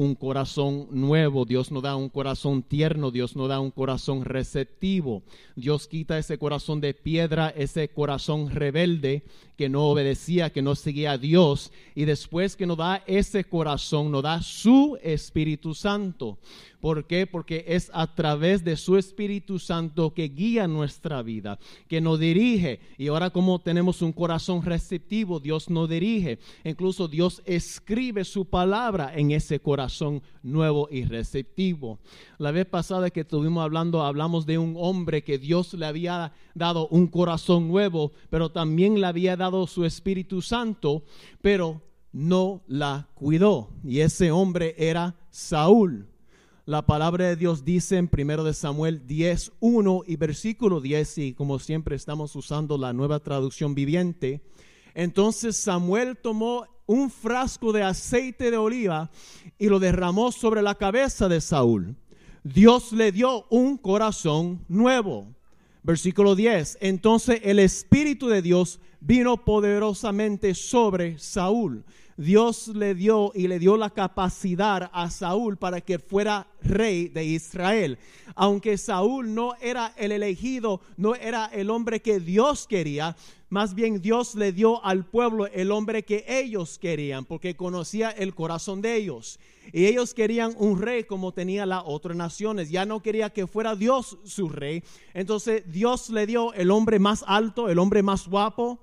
un corazón nuevo, Dios nos da un corazón tierno, Dios nos da un corazón receptivo. Dios quita ese corazón de piedra, ese corazón rebelde que no obedecía, que no seguía a Dios. Y después que nos da ese corazón, nos da su Espíritu Santo. ¿Por qué? Porque es a través de su Espíritu Santo que guía nuestra vida, que nos dirige. Y ahora como tenemos un corazón receptivo, Dios nos dirige. Incluso Dios escribe su palabra en ese corazón nuevo y receptivo. La vez pasada que estuvimos hablando, hablamos de un hombre que Dios le había dado un corazón nuevo, pero también le había dado su Espíritu Santo, pero no la cuidó. Y ese hombre era Saúl. La palabra de Dios dice en 1 de Samuel 10, 1 y versículo 10, y como siempre estamos usando la nueva traducción viviente, entonces Samuel tomó un frasco de aceite de oliva y lo derramó sobre la cabeza de Saúl. Dios le dio un corazón nuevo. Versículo 10. Entonces el Espíritu de Dios vino poderosamente sobre Saúl Dios le dio y le dio la capacidad a Saúl para que fuera rey de Israel. Aunque Saúl no era el elegido, no era el hombre que Dios quería, más bien Dios le dio al pueblo el hombre que ellos querían, porque conocía el corazón de ellos. Y ellos querían un rey como tenía las otras naciones. Ya no quería que fuera Dios su rey. Entonces Dios le dio el hombre más alto, el hombre más guapo,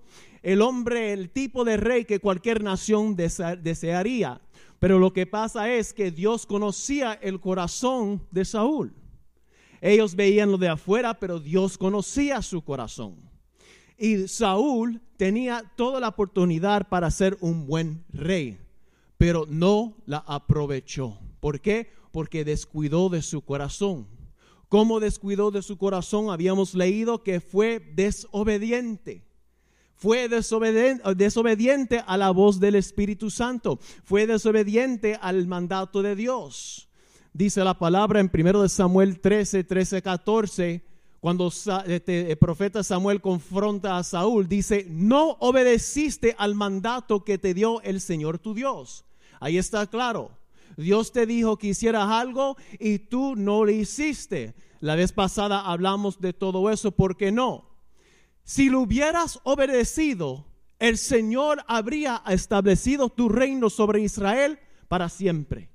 el hombre, el tipo de rey que cualquier nación desearía. Pero lo que pasa es que Dios conocía el corazón de Saúl. Ellos veían lo de afuera, pero Dios conocía su corazón. Y Saúl tenía toda la oportunidad para ser un buen rey, pero no la aprovechó. ¿Por qué? Porque descuidó de su corazón. ¿Cómo descuidó de su corazón? Habíamos leído que fue desobediente fue desobediente, a la voz del Espíritu Santo, fue desobediente al mandato de Dios. Dice la palabra en 1 Samuel 13, 13, 14, cuando este, el profeta Samuel confronta a Saúl, dice, no obedeciste al mandato que te dio el Señor tu Dios. Ahí está claro. Dios te dijo que hicieras algo y tú no lo hiciste. La vez pasada hablamos de todo eso, ¿por qué no? Si lo hubieras obedecido, el Señor habría establecido tu reino sobre Israel para siempre.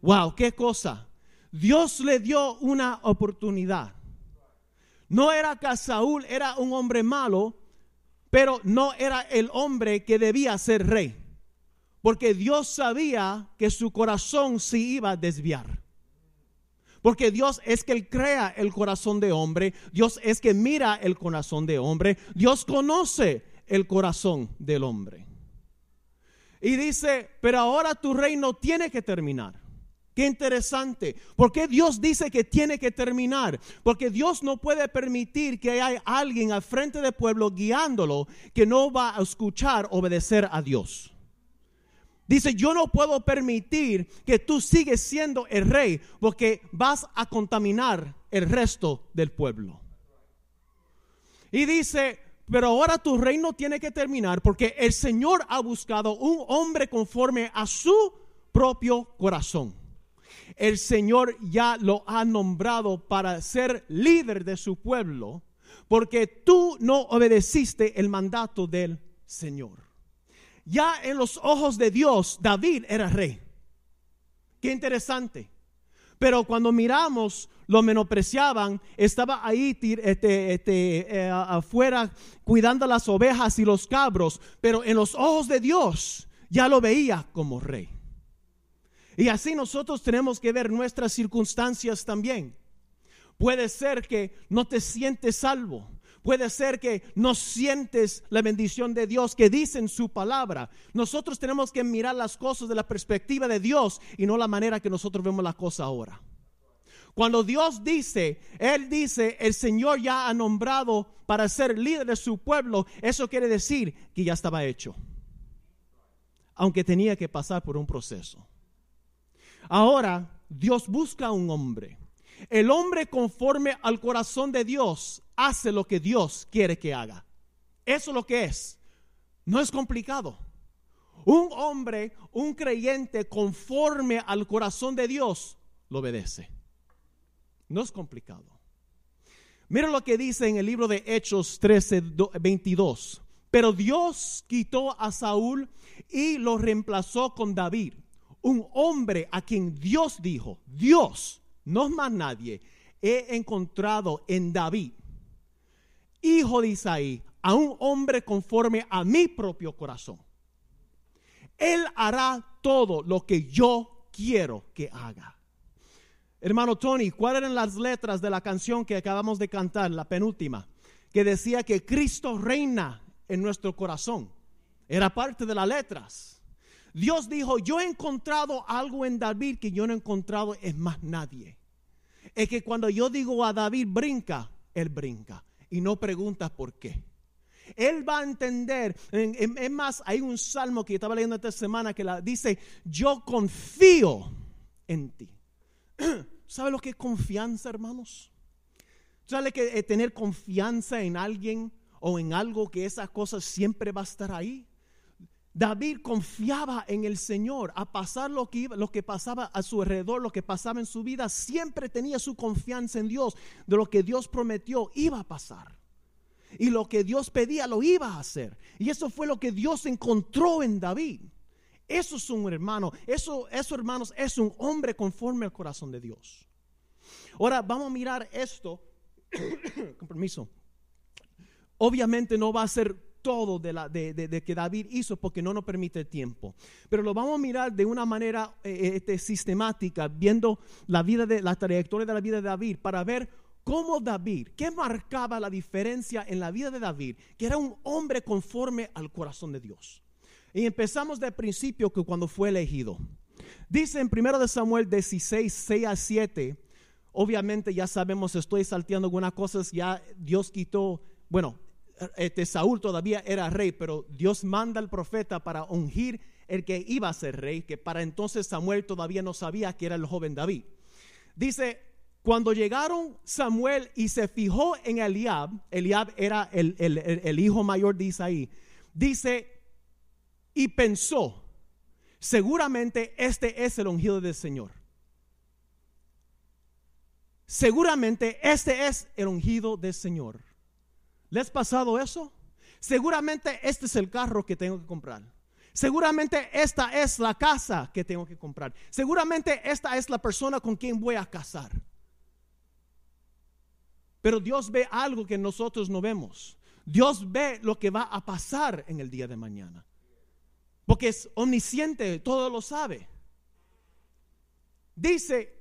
Wow, qué cosa. Dios le dio una oportunidad. No era que Saúl era un hombre malo, pero no era el hombre que debía ser rey. Porque Dios sabía que su corazón se iba a desviar. Porque Dios es que Él crea el corazón de hombre, Dios es que mira el corazón de hombre, Dios conoce el corazón del hombre. Y dice, pero ahora tu reino tiene que terminar. Qué interesante. ¿Por qué Dios dice que tiene que terminar? Porque Dios no puede permitir que haya alguien al frente del pueblo guiándolo que no va a escuchar, obedecer a Dios. Dice, yo no puedo permitir que tú sigues siendo el rey porque vas a contaminar el resto del pueblo. Y dice, pero ahora tu reino tiene que terminar porque el Señor ha buscado un hombre conforme a su propio corazón. El Señor ya lo ha nombrado para ser líder de su pueblo porque tú no obedeciste el mandato del Señor. Ya en los ojos de Dios, David era rey. Qué interesante. Pero cuando miramos, lo menospreciaban, estaba ahí este, este, eh, afuera cuidando las ovejas y los cabros, pero en los ojos de Dios ya lo veía como rey. Y así nosotros tenemos que ver nuestras circunstancias también. Puede ser que no te sientes salvo. Puede ser que no sientes la bendición de Dios que dice en su palabra. Nosotros tenemos que mirar las cosas de la perspectiva de Dios y no la manera que nosotros vemos las cosas ahora. Cuando Dios dice, Él dice, el Señor ya ha nombrado para ser líder de su pueblo, eso quiere decir que ya estaba hecho. Aunque tenía que pasar por un proceso. Ahora, Dios busca a un hombre. El hombre conforme al corazón de Dios hace lo que Dios quiere que haga. Eso es lo que es. No es complicado. Un hombre, un creyente conforme al corazón de Dios, lo obedece. No es complicado. Mira lo que dice en el libro de Hechos 13, 22. Pero Dios quitó a Saúl y lo reemplazó con David, un hombre a quien Dios dijo, Dios, no más nadie, he encontrado en David, hijo de Isaí, a un hombre conforme a mi propio corazón. Él hará todo lo que yo quiero que haga. Hermano Tony, ¿cuáles eran las letras de la canción que acabamos de cantar, la penúltima? Que decía que Cristo reina en nuestro corazón. Era parte de las letras. Dios dijo, yo he encontrado algo en David que yo no he encontrado en más nadie. Es que cuando yo digo a David brinca, él brinca y no pregunta por qué. Él va a entender. Es más, hay un salmo que estaba leyendo esta semana que la, dice, yo confío en ti. ¿Sabe lo que es confianza, hermanos? ¿Sabe que tener confianza en alguien o en algo que esa cosa siempre va a estar ahí? David confiaba en el Señor, a pasar lo que, que pasaba a su alrededor, lo que pasaba en su vida, siempre tenía su confianza en Dios, de lo que Dios prometió iba a pasar. Y lo que Dios pedía lo iba a hacer. Y eso fue lo que Dios encontró en David. Eso es un hermano, eso, eso hermanos, es un hombre conforme al corazón de Dios. Ahora vamos a mirar esto, con permiso. Obviamente no va a ser todo de, la, de, que David hizo porque no nos permite el tiempo. Pero lo vamos a mirar de una manera eh, eh, este, sistemática, viendo la vida de la trayectoria de la vida de David para ver cómo David, qué marcaba la diferencia en la vida de David, que era un hombre conforme al corazón de Dios. Y empezamos del principio que cuando fue elegido. Dice en 1 Samuel 16, 6 a 7, obviamente ya sabemos, estoy salteando algunas cosas, ya Dios quitó, bueno, este Saúl todavía era rey, pero Dios manda al profeta para ungir el que iba a ser rey, que para entonces Samuel todavía no sabía que era el joven David. Dice, cuando llegaron Samuel y se fijó en Eliab, Eliab era el, el hijo mayor de Isaí, dice, y pensó, seguramente este es el ungido del Señor. Seguramente este es el ungido del Señor. ¿Les ha pasado eso? Seguramente este es el carro que tengo que comprar. Seguramente esta es la casa que tengo que comprar. Seguramente esta es la persona con quien voy a casar. Pero Dios ve algo que nosotros no vemos. Dios ve lo que va a pasar en el día de mañana. Porque es omnisciente, todo lo sabe. Dice,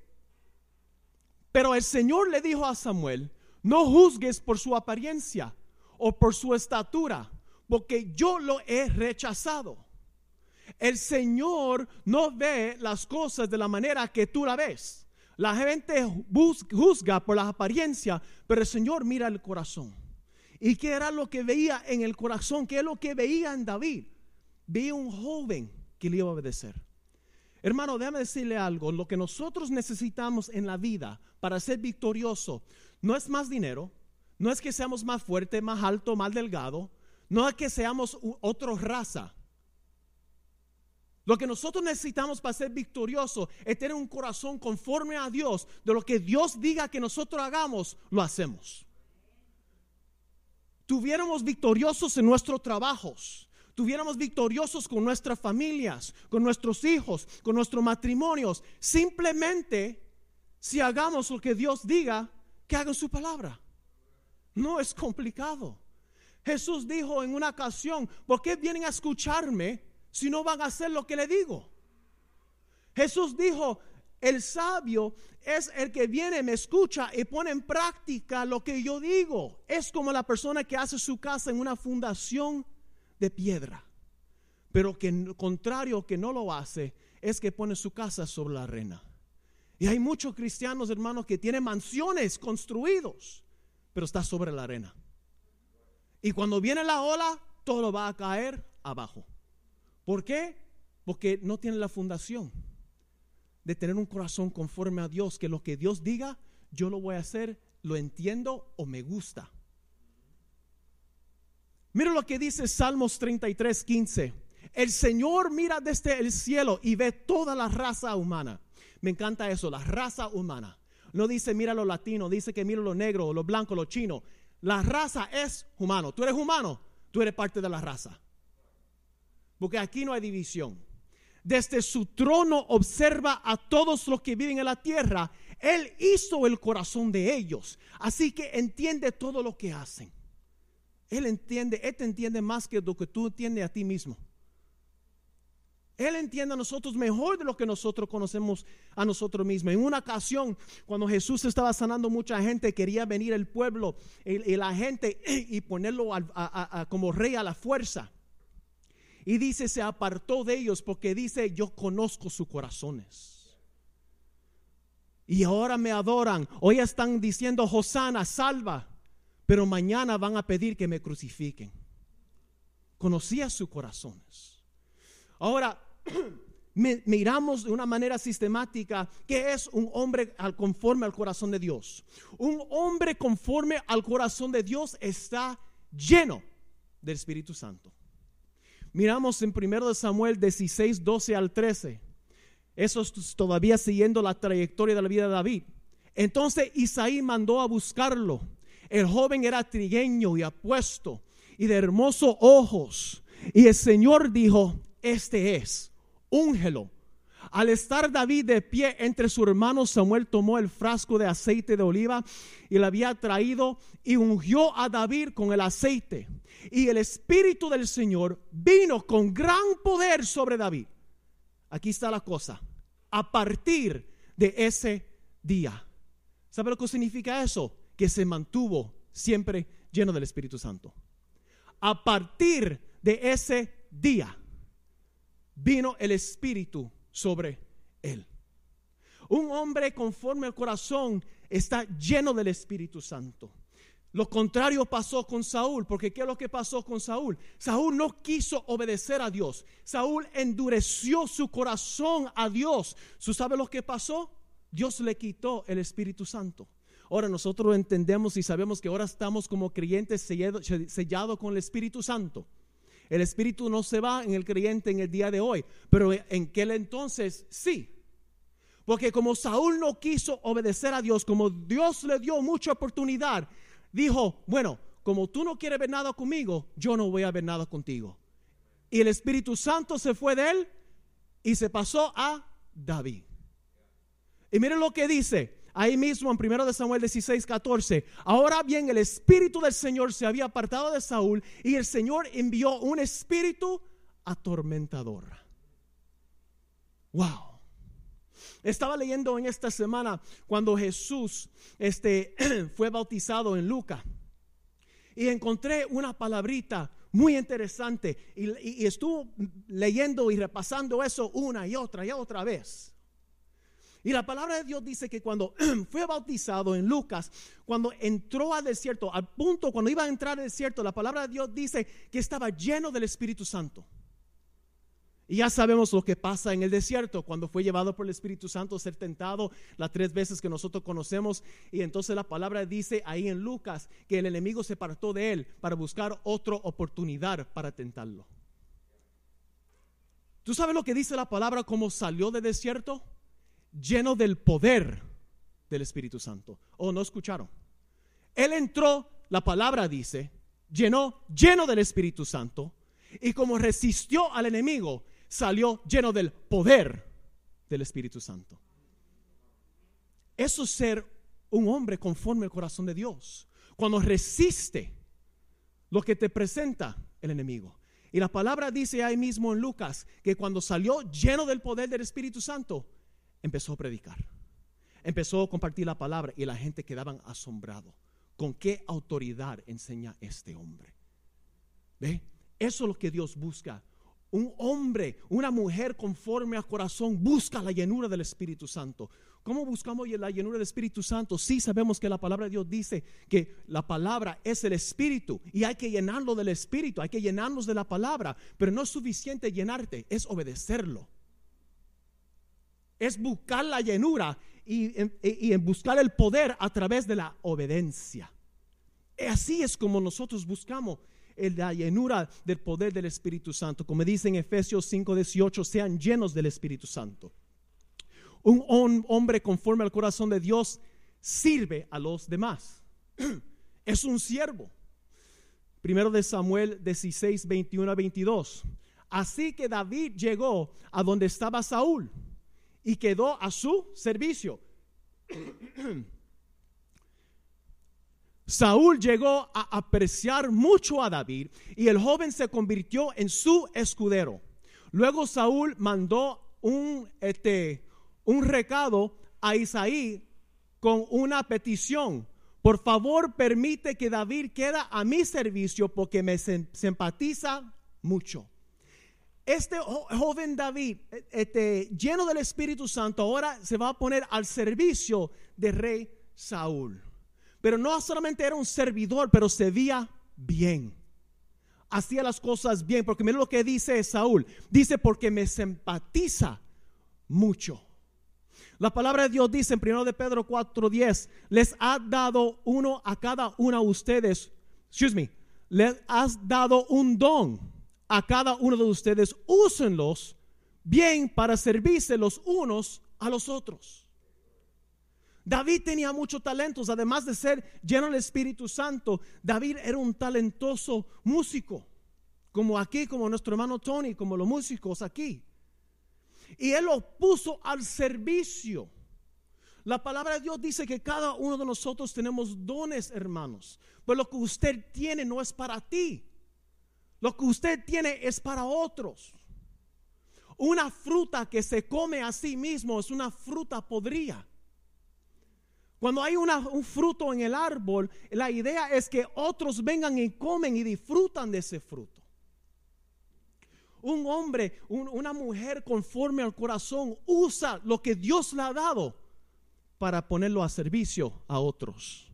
pero el Señor le dijo a Samuel, no juzgues por su apariencia o por su estatura, porque yo lo he rechazado. El Señor no ve las cosas de la manera que tú la ves. La gente juzga por la apariencia, pero el Señor mira el corazón. ¿Y qué era lo que veía en el corazón? ¿Qué es lo que veía en David? vi un joven que le iba a obedecer. Hermano, déjame decirle algo. Lo que nosotros necesitamos en la vida para ser victorioso no es más dinero, no es que seamos más fuerte, más alto, más delgado, no es que seamos otra raza. Lo que nosotros necesitamos para ser victorioso es tener un corazón conforme a Dios. De lo que Dios diga que nosotros hagamos, lo hacemos. Tuviéramos victoriosos en nuestros trabajos tuviéramos victoriosos con nuestras familias, con nuestros hijos, con nuestros matrimonios. Simplemente si hagamos lo que Dios diga, que hagan su palabra. No es complicado. Jesús dijo en una ocasión, ¿por qué vienen a escucharme si no van a hacer lo que le digo? Jesús dijo, el sabio es el que viene, me escucha y pone en práctica lo que yo digo. Es como la persona que hace su casa en una fundación de piedra. Pero que contrario que no lo hace es que pone su casa sobre la arena. Y hay muchos cristianos, hermanos, que tienen mansiones construidos, pero está sobre la arena. Y cuando viene la ola, todo va a caer abajo. ¿Por qué? Porque no tiene la fundación de tener un corazón conforme a Dios, que lo que Dios diga, yo lo voy a hacer, lo entiendo o me gusta. Mira lo que dice Salmos 33, 15. El Señor mira desde el cielo y ve toda la raza humana. Me encanta eso, la raza humana. No dice mira los latinos, dice que mira los negros, los blancos, los chinos. La raza es humano. Tú eres humano, tú eres parte de la raza. Porque aquí no hay división. Desde su trono observa a todos los que viven en la tierra. Él hizo el corazón de ellos. Así que entiende todo lo que hacen. Él entiende, Él te entiende más que lo que tú entiendes a ti mismo. Él entiende a nosotros mejor de lo que nosotros conocemos a nosotros mismos. En una ocasión, cuando Jesús estaba sanando mucha gente, quería venir el pueblo y, la gente y ponerlo como rey a la fuerza. Y dice, se apartó de ellos porque dice, yo conozco sus corazones. Y ahora me adoran. Hoy están diciendo, Hosana, salva. Pero mañana van a pedir que me crucifiquen. Conocía sus corazones. Ahora, miramos de una manera sistemática que es un hombre conforme al corazón de Dios. Un hombre conforme al corazón de Dios está lleno del Espíritu Santo. Miramos en 1 Samuel 16, 12 al 13. Eso es todavía siguiendo la trayectoria de la vida de David. Entonces Isaí mandó a buscarlo. El joven era trigueño y apuesto y de hermosos ojos. Y el Señor dijo, este es úngelo. Al estar David de pie entre sus hermanos, Samuel tomó el frasco de aceite de oliva y le había traído y ungió a David con el aceite. Y el Espíritu del Señor vino con gran poder sobre David. Aquí está la cosa. A partir de ese día. ¿Sabe lo que significa eso? Que se mantuvo siempre lleno del Espíritu Santo. A partir de ese día vino el Espíritu sobre él. Un hombre conforme al corazón está lleno del Espíritu Santo. Lo contrario pasó con Saúl, porque ¿qué es lo que pasó con Saúl? Saúl no quiso obedecer a Dios. Saúl endureció su corazón a Dios. ¿Tú sabes lo que pasó? Dios le quitó el Espíritu Santo. Ahora nosotros entendemos y sabemos que ahora estamos como creyentes sellados sellado con el Espíritu Santo. El Espíritu no se va en el creyente en el día de hoy, pero en aquel entonces sí. Porque como Saúl no quiso obedecer a Dios, como Dios le dio mucha oportunidad, dijo, bueno, como tú no quieres ver nada conmigo, yo no voy a ver nada contigo. Y el Espíritu Santo se fue de él y se pasó a David. Y miren lo que dice, ahí mismo en 1 Samuel 16, 14. Ahora bien, el espíritu del Señor se había apartado de Saúl y el Señor envió un espíritu atormentador. Wow. Estaba leyendo en esta semana cuando Jesús este, fue bautizado en Lucas y encontré una palabrita muy interesante y, y, estuvo leyendo y repasando eso una y otra y otra vez. Y la palabra de Dios dice que cuando fue bautizado en Lucas, cuando entró al desierto, al punto cuando iba a entrar al desierto, la palabra de Dios dice que estaba lleno del Espíritu Santo. Y ya sabemos lo que pasa en el desierto cuando fue llevado por el Espíritu Santo a ser tentado las tres veces que nosotros conocemos. Y entonces la palabra dice ahí en Lucas que el enemigo se apartó de él para buscar otra oportunidad para tentarlo. ¿Tú sabes lo que dice la palabra como salió del desierto? Lleno del poder del Espíritu Santo. ¿O no escucharon? Él entró, la palabra dice, llenó, lleno del Espíritu Santo, y como resistió al enemigo, salió lleno del poder del Espíritu Santo. Eso es ser un hombre conforme al corazón de Dios. Cuando resiste lo que te presenta el enemigo. Y la palabra dice ahí mismo en Lucas que cuando salió lleno del poder del Espíritu Santo, empezó a predicar. Empezó a compartir la palabra y la gente quedaban asombrado. ¿Con qué autoridad enseña este hombre? ¿Ve? Eso es lo que Dios busca. Un hombre, una mujer conforme al corazón busca la llenura del Espíritu Santo. ¿Cómo buscamos la llenura del Espíritu Santo? Sí sabemos que la palabra de Dios dice que la palabra es el Espíritu y hay que llenarlo del Espíritu, hay que llenarnos de la palabra, pero no es suficiente llenarte, es obedecerlo es buscar la llenura y, en buscar el poder a través de la obediencia. Así es como nosotros buscamos la llenura del poder del Espíritu Santo. Como dice en Efesios 5:18, sean llenos del Espíritu Santo. Un hombre conforme al corazón de Dios sirve a los demás. Es un siervo. Primero de Samuel 16, 21 a 22. Así que David llegó a donde estaba Saúl y quedó a su servicio. Saúl llegó a apreciar mucho a David y el joven se convirtió en su escudero. Luego Saúl mandó un, este, un recado a Isaí con una petición. Por favor, permite que David quede a mi servicio porque me simpatiza mucho. Este joven David, este, lleno del Espíritu Santo, ahora se va a poner al servicio del rey Saúl. Pero no solamente era un servidor, pero se veía bien. Hacía las cosas bien, porque mira lo que dice Saúl. Dice, porque me simpatiza mucho. La palabra de Dios dice en 1 de Pedro 4:10, les ha dado uno a cada uno de ustedes, excuse me, les has dado un don a cada uno de ustedes, úsenlos bien para servirse los unos a los otros. David tenía muchos talentos, además de ser lleno del Espíritu Santo, David era un talentoso músico, como aquí, como nuestro hermano Tony, como los músicos aquí. Y él lo puso al servicio. La palabra de Dios dice que cada uno de nosotros tenemos dones, hermanos. Pues lo que usted tiene no es para ti. Lo que usted tiene es para otros. Una fruta que se come a sí mismo es una fruta podrida. Cuando hay un fruto en el árbol, la idea es que otros vengan y comen y disfrutan de ese fruto. Un hombre, una mujer conforme al corazón usa lo que Dios le ha dado para ponerlo a servicio a otros.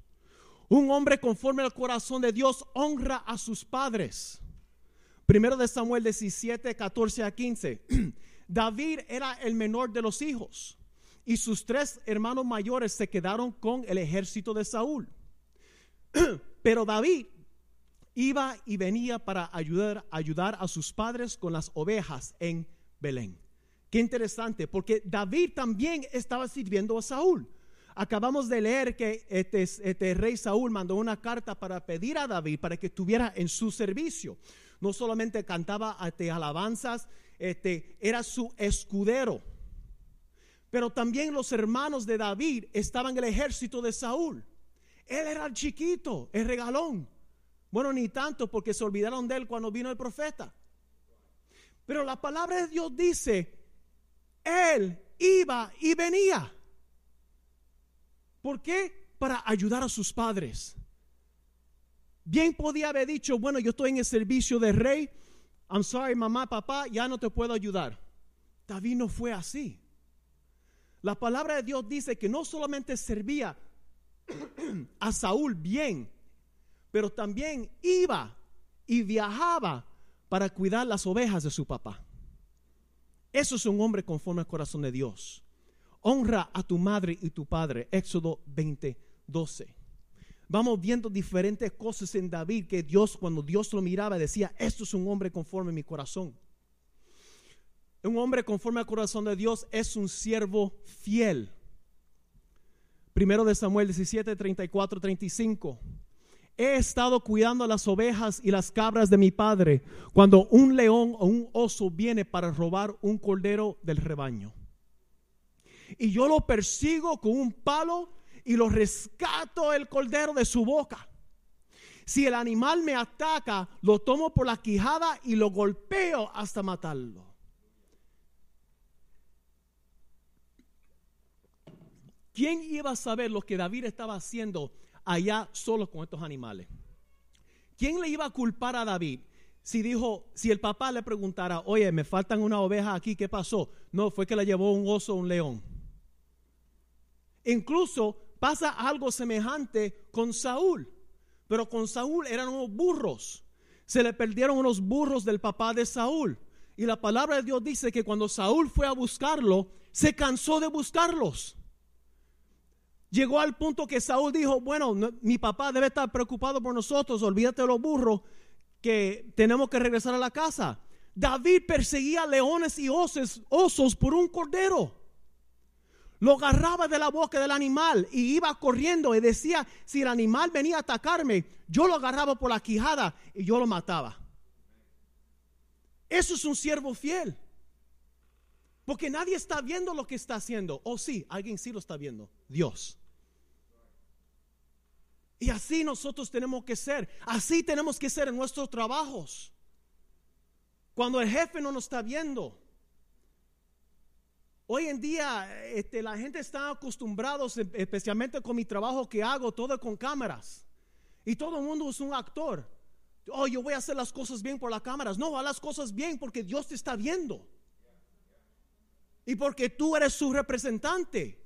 Un hombre conforme al corazón de Dios honra a sus padres. Primero de Samuel 17, 14 a 15. David era el menor de los hijos y sus tres hermanos mayores se quedaron con el ejército de Saúl. Pero David iba y venía para ayudar, ayudar a sus padres con las ovejas en Belén. Qué interesante, porque David también estaba sirviendo a Saúl. Acabamos de leer que este, este, rey Saúl mandó una carta para pedir a David para que estuviera en su servicio. No solamente cantaba este, alabanzas, este, era su escudero. Pero también los hermanos de David estaban en el ejército de Saúl. Él era el chiquito, el regalón. Bueno, ni tanto porque se olvidaron de él cuando vino el profeta. Pero la palabra de Dios dice, él iba y venía. ¿Por qué? Para ayudar a sus padres. Bien podía haber dicho, bueno, yo estoy en el servicio del rey. I'm sorry, mamá, papá, ya no te puedo ayudar. David no fue así. La palabra de Dios dice que no solamente servía a Saúl bien, pero también iba y viajaba para cuidar las ovejas de su papá. Eso es un hombre conforme al corazón de Dios. Honra a tu madre y tu padre. Éxodo 20, 12. Vamos viendo diferentes cosas en David que Dios, cuando Dios lo miraba, decía, esto es un hombre conforme a mi corazón. Un hombre conforme al corazón de Dios es un siervo fiel. Primero de Samuel 17, 34, 35. He estado cuidando las ovejas y las cabras de mi padre cuando un león o un oso viene para robar un cordero del rebaño. Y yo lo persigo con un palo y lo rescato el cordero de su boca. Si el animal me ataca, lo tomo por la quijada y lo golpeo hasta matarlo. ¿Quién iba a saber lo que David estaba haciendo allá solo con estos animales? ¿Quién le iba a culpar a David? Si dijo, si el papá le preguntara, oye, me faltan una oveja aquí, ¿qué pasó? No, fue que la llevó un oso o un león. Incluso pasa algo semejante con Saúl, pero con Saúl eran unos burros. Se le perdieron unos burros del papá de Saúl. Y la palabra de Dios dice que cuando Saúl fue a buscarlo, se cansó de buscarlos. Llegó al punto que Saúl dijo, bueno, mi papá debe estar preocupado por nosotros, olvídate de los burros, que tenemos que regresar a la casa. David perseguía leones y osos, osos por un cordero. Lo agarraba de la boca del animal y iba corriendo y decía, si el animal venía a atacarme, yo lo agarraba por la quijada y yo lo mataba. Eso es un siervo fiel. Porque nadie está viendo lo que está haciendo. O sí, alguien sí lo está viendo. Dios. Y así nosotros tenemos que ser. Así tenemos que ser en nuestros trabajos. Cuando el jefe no nos está viendo. Hoy en día este, la gente está acostumbrada, especialmente con mi trabajo que hago, todo con cámaras. Y todo el mundo es un actor. Oh, yo voy a hacer las cosas bien por las cámaras. No, haz las cosas bien porque Dios te está viendo. Y porque tú eres su representante.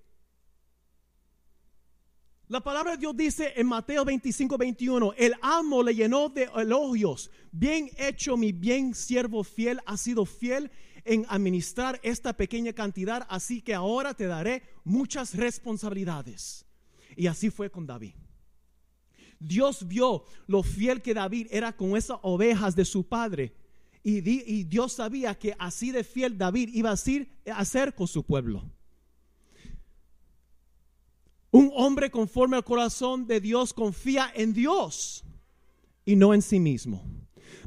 La palabra de Dios dice en Mateo 25, 21, el amo le llenó de elogios. Bien hecho, mi bien siervo fiel, ha sido fiel en administrar esta pequeña cantidad, así que ahora te daré muchas responsabilidades. Y así fue con David. Dios vio lo fiel que David era con esas ovejas de su padre. Y, Dios sabía que así de fiel David iba a ser, a con su pueblo. Un hombre conforme al corazón de Dios confía en Dios y no en sí mismo.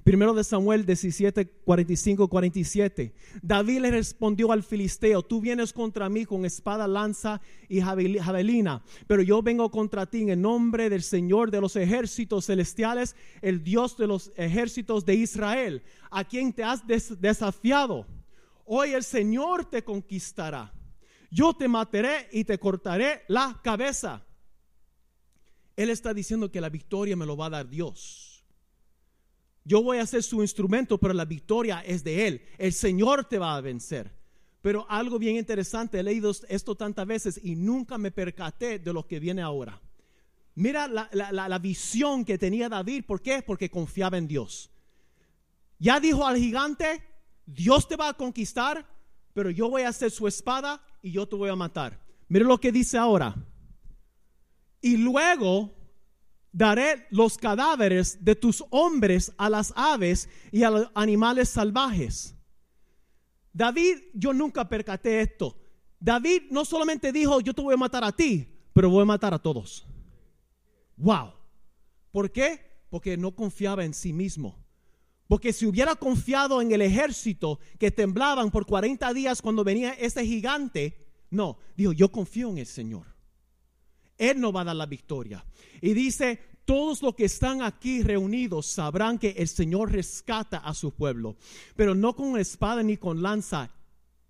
Primero de Samuel 17, 45, 47. David le respondió al filisteo, tú vienes contra mí con espada, lanza y javelina, pero yo vengo contra ti en el nombre del Señor de los ejércitos celestiales, el Dios de los ejércitos de Israel, a quien te has desafiado. Hoy el Señor te conquistará. Yo te mataré y te cortaré la cabeza. Él está diciendo que la victoria me lo va a dar Dios. Yo voy a ser su instrumento, pero la victoria es de Él. El Señor te va a vencer. Pero algo bien interesante, he leído esto tantas veces y nunca me percaté de lo que viene ahora. Mira la, visión que tenía David. ¿Por qué? Porque confiaba en Dios. Ya dijo al gigante, Dios te va a conquistar, pero yo voy a hacer su espada y yo te voy a matar. Mira lo que dice ahora. Y luego daré los cadáveres de tus hombres a las aves y a los animales salvajes. David, yo nunca percaté esto. David no solamente dijo, yo te voy a matar a ti, pero voy a matar a todos. Wow. ¿Por qué? Porque no confiaba en sí mismo. Porque si hubiera confiado en el ejército que temblaban por 40 días cuando venía ese gigante, no, dijo, yo confío en el Señor. Él no va a dar la victoria. Y dice, todos los que están aquí reunidos sabrán que el Señor rescata a su pueblo, pero no con espada ni con lanza.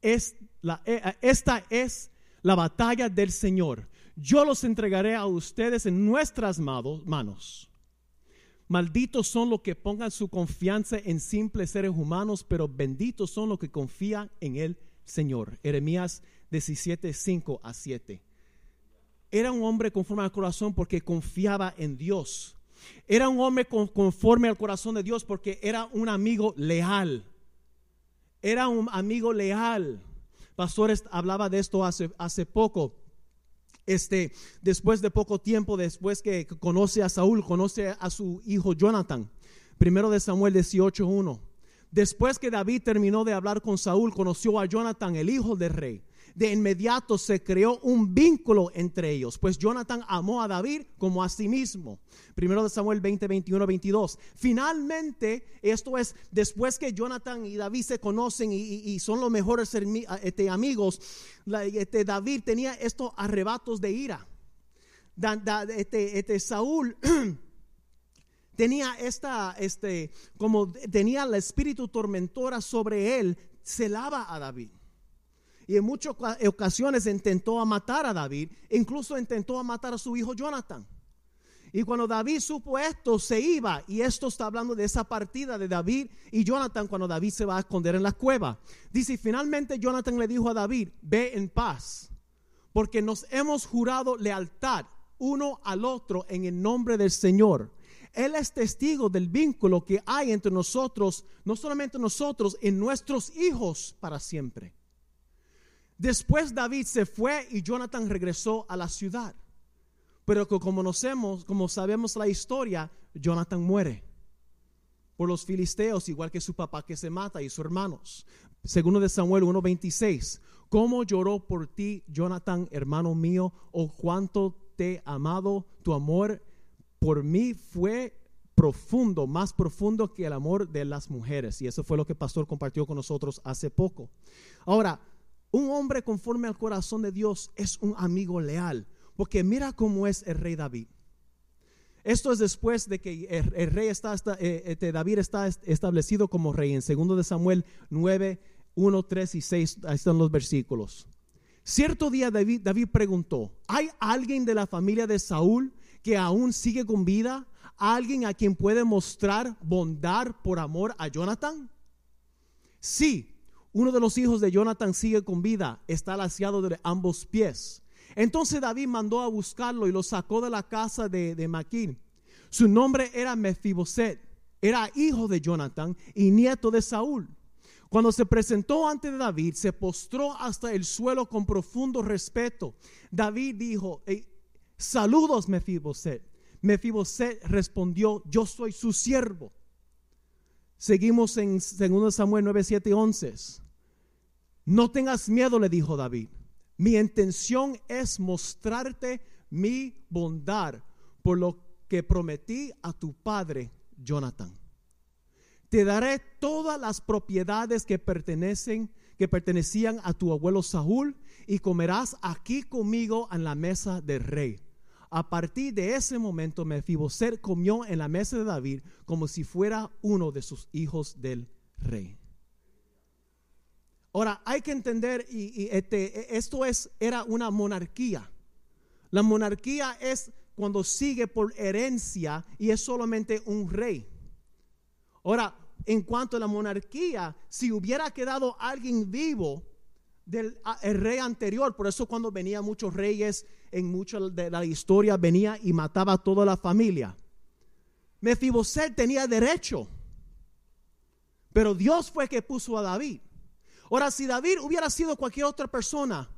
Es la, eh, eh, esta es la batalla del Señor. Yo los entregaré a ustedes en nuestras manos. Malditos son los que pongan su confianza en simples seres humanos, pero benditos son los que confían en el Señor. Jeremías 17, 5 a 7. Era un hombre conforme al corazón porque confiaba en Dios. Era un hombre conforme al corazón de Dios porque era un amigo leal. Era un amigo leal. Pastores hablaba de esto hace, hace poco. Este, después de poco tiempo, después que conoce a Saúl, conoce a su hijo Jonathan. Primero de Samuel 18:1. Después que David terminó de hablar con Saúl, conoció a Jonathan, el hijo del rey de inmediato se creó un vínculo entre ellos, pues Jonathan amó a David como a sí mismo. Primero de Samuel 20, 21, 22. Finalmente, esto es después que Jonathan y David se conocen y, son los mejores este, amigos, este, David tenía estos arrebatos de ira. este, este Saúl tenía esta, este, como tenía el espíritu tormentora sobre él, celaba a David y en muchas ocasiones intentó a matar a David, incluso intentó a matar a su hijo Jonathan. Y cuando David supo esto, se iba. Y esto está hablando de esa partida de David y Jonathan cuando David se va a esconder en la cueva. Dice, finalmente Jonathan le dijo a David, ve en paz, porque nos hemos jurado lealtad uno al otro en el nombre del Señor. Él es testigo del vínculo que hay entre nosotros, no solamente nosotros, en nuestros hijos para siempre. Después David se fue y Jonathan regresó a la ciudad. Pero como conocemos, como sabemos la historia, Jonathan muere. por los filisteos, igual que su papá que se mata y sus hermanos. Segundo de Samuel 1:26. ¿Cómo lloró por ti, Jonathan, hermano mío? ¿O cuánto te he amado? Tu amor por mí fue profundo, más profundo que el amor de las mujeres. Y eso fue lo que el pastor compartió con nosotros hace poco. Ahora, un hombre conforme al corazón de Dios es un amigo leal, porque mira cómo es el rey David. Esto es después de que el, rey está, eh, este, David está establecido como rey en 2 de Samuel 9, 1, 3 y 6. Ahí están los versículos. Cierto día David, preguntó, ¿hay alguien de la familia de Saúl que aún sigue con vida? ¿Alguien a quien puede mostrar bondad por amor a Jonathan? Sí, uno de los hijos de Jonathan sigue con vida, está laciado de ambos pies. Entonces David mandó a buscarlo y lo sacó de la casa de, de Maquín. Su nombre era Mefiboset, era hijo de Jonathan y nieto de Saúl. Cuando se presentó ante David, se postró hasta el suelo con profundo respeto. David dijo, saludos Mefiboset. Mefiboset respondió, yo soy su siervo. Seguimos en 2 Samuel 9, 7 y 11. No tengas miedo, le dijo David. Mi intención es mostrarte mi bondad por lo que prometí a tu padre Jonathan. Te daré todas las propiedades que pertenecen que pertenecían a tu abuelo Saúl y comerás aquí conmigo en la mesa del rey. A partir de ese momento Mefiboset comió en la mesa de David como si fuera uno de sus hijos del rey. Ahora, hay que entender, y, este, esto es, era una monarquía. La monarquía es cuando sigue por herencia y es solamente un rey. Ahora, en cuanto a la monarquía, si hubiera quedado alguien vivo del el rey anterior, por eso cuando venía muchos reyes en mucha de la historia venía y mataba a toda la familia. Mefiboset tenía derecho, pero Dios fue que puso a David. Ahora, si David hubiera sido cualquier otra persona,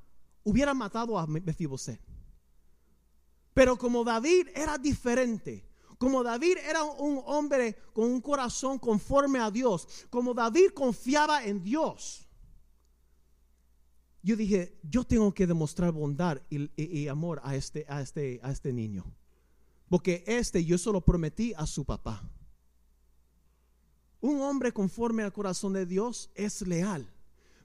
hubiera matado a Mefiboset. Pero como David era diferente, como David era un hombre con un corazón conforme a Dios, como David confiaba en Dios, yo dije, yo tengo que demostrar bondad y, amor a este, a, este, a este niño. Porque este yo solo prometí a su papá. Un hombre conforme al corazón de Dios es leal.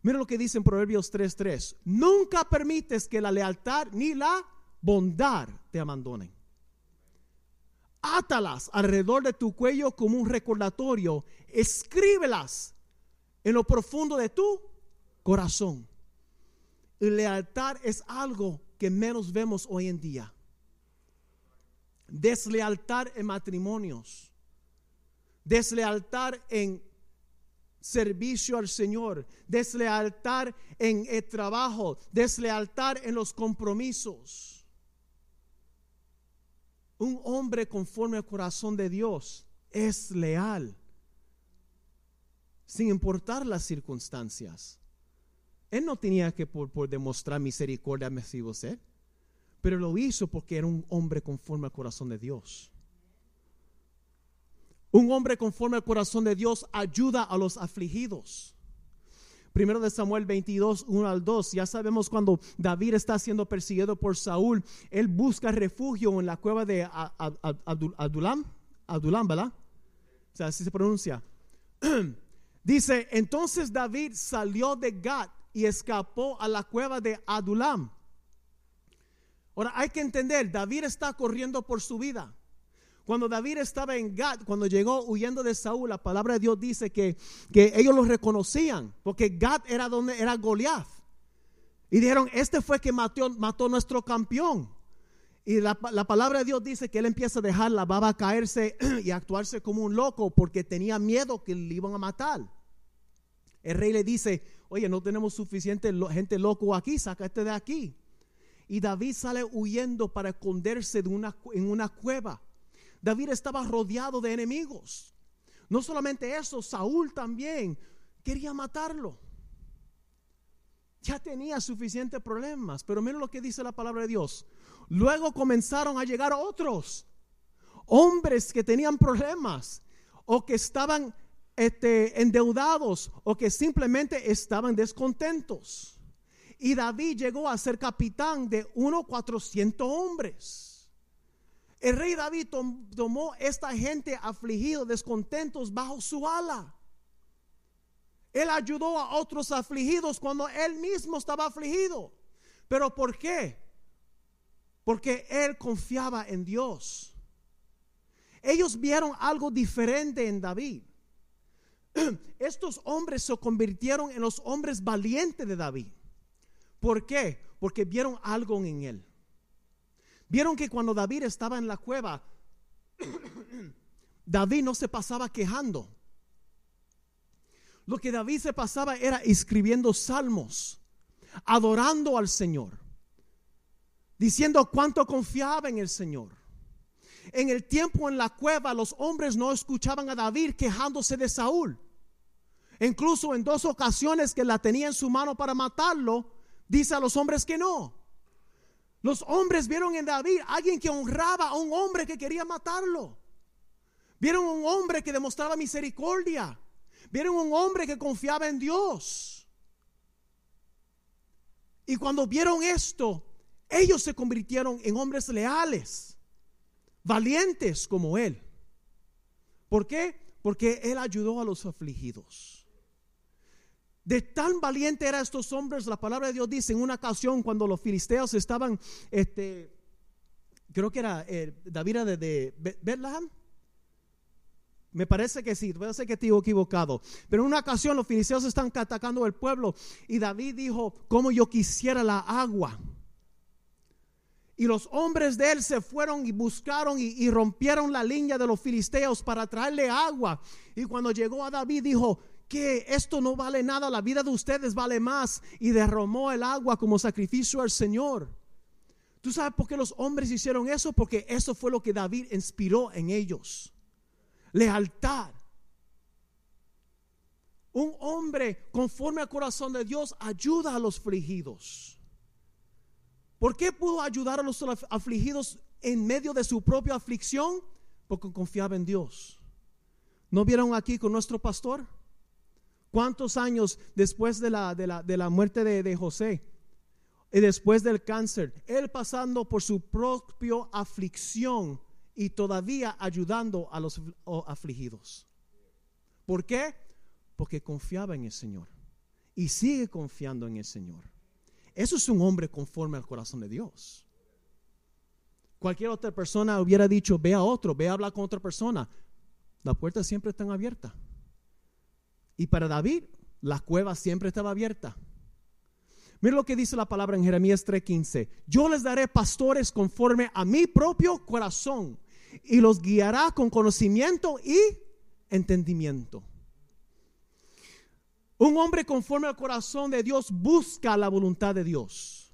Mira lo que dice en Proverbios 3:3. Nunca permites que la lealtad ni la bondad te abandonen. Átalas alrededor de tu cuello como un recordatorio. Escríbelas en lo profundo de tu corazón. Lealtad es algo que menos vemos hoy en día. Deslealtad en matrimonios. Deslealtad en servicio al Señor, deslealtad en el trabajo, deslealtad en los compromisos. Un hombre conforme al corazón de Dios es leal, sin importar las circunstancias. Él no tenía que por, demostrar misericordia a Mesías, pero lo hizo porque era un hombre conforme al corazón de Dios. Un hombre conforme al corazón de Dios ayuda a los afligidos. Primero de Samuel 22, 1 al 2. Ya sabemos cuando David está siendo perseguido por Saúl, él busca refugio en la cueva de Adulam. Adulam, ¿verdad? O sea, así se pronuncia. Dice, entonces David salió de Gad y escapó a la cueva de Adulam. Ahora hay que entender, David está corriendo por su vida. Cuando David estaba en Gad, cuando llegó huyendo de Saúl, la palabra de Dios dice que, que ellos lo reconocían, porque Gad era donde era Goliath. Y dijeron, este fue que mató, mató nuestro campeón. Y la, la, palabra de Dios dice que él empieza a dejar la baba caerse y actuarse como un loco porque tenía miedo que le iban a matar. El rey le dice, oye, no tenemos suficiente gente loco aquí, sácate de aquí. Y David sale huyendo para esconderse en una cueva. David estaba rodeado de enemigos. No solamente eso, Saúl también quería matarlo. Ya tenía suficientes problemas, pero miren lo que dice la palabra de Dios. Luego comenzaron a llegar otros hombres que tenían problemas, o que estaban este, endeudados o que simplemente estaban descontentos. Y David llegó a ser capitán de unos 400 hombres. El rey David tomó esta gente afligido, descontentos bajo su ala. Él ayudó a otros afligidos cuando él mismo estaba afligido. ¿Pero por qué? Porque él confiaba en Dios. Ellos vieron algo diferente en David. Estos hombres se convirtieron en los hombres valientes de David. ¿Por qué? Porque vieron algo en él. Vieron que cuando David estaba en la cueva, David no se pasaba quejando. Lo que David se pasaba era escribiendo salmos, adorando al Señor, diciendo cuánto confiaba en el Señor. En el tiempo en la cueva los hombres no escuchaban a David quejándose de Saúl. Incluso en dos ocasiones que la tenía en su mano para matarlo, dice a los hombres que no. Los hombres vieron en David alguien que honraba a un hombre que quería matarlo. Vieron un hombre que demostraba misericordia. Vieron un hombre que confiaba en Dios. Y cuando vieron esto, ellos se convirtieron en hombres leales, valientes como él. ¿Por qué? Porque él ayudó a los afligidos. De tan valiente eran estos hombres, la palabra de Dios dice en una ocasión cuando los filisteos estaban, este, creo que era eh, David de, de Bethlehem, me parece que sí, puede ser que estoy equivocado. Pero en una ocasión los filisteos están atacando el pueblo y David dijo, como yo quisiera la agua. Y los hombres de él se fueron y buscaron y, rompieron la línea de los filisteos para traerle agua. Y cuando llegó a David dijo que esto no vale nada, la vida de ustedes vale más. Y derramó el agua como sacrificio al Señor. ¿Tú sabes por qué los hombres hicieron eso? Porque eso fue lo que David inspiró en ellos lealtad. Un hombre conforme al corazón de Dios ayuda a los afligidos. ¿Por qué pudo ayudar a los afligidos en medio de su propia aflicción? Porque confiaba en Dios. ¿No vieron aquí con nuestro pastor? ¿Cuántos años después de la, de la, muerte de, de José y después del cáncer, él pasando por su propia aflicción, y todavía ayudando a los afligidos. ¿Por qué? Porque confiaba en el Señor y sigue confiando en el Señor. Eso es un hombre conforme al corazón de Dios. Cualquier otra persona hubiera dicho, ve a otro, ve a hablar con otra persona. Las puertas siempre están abiertas. Y para David, la cueva siempre estaba abierta. Mira lo que dice la palabra en Jeremías 3:15. Yo les daré pastores conforme a mi propio corazón y los guiará con conocimiento y entendimiento. Un hombre conforme al corazón de Dios busca la voluntad de Dios.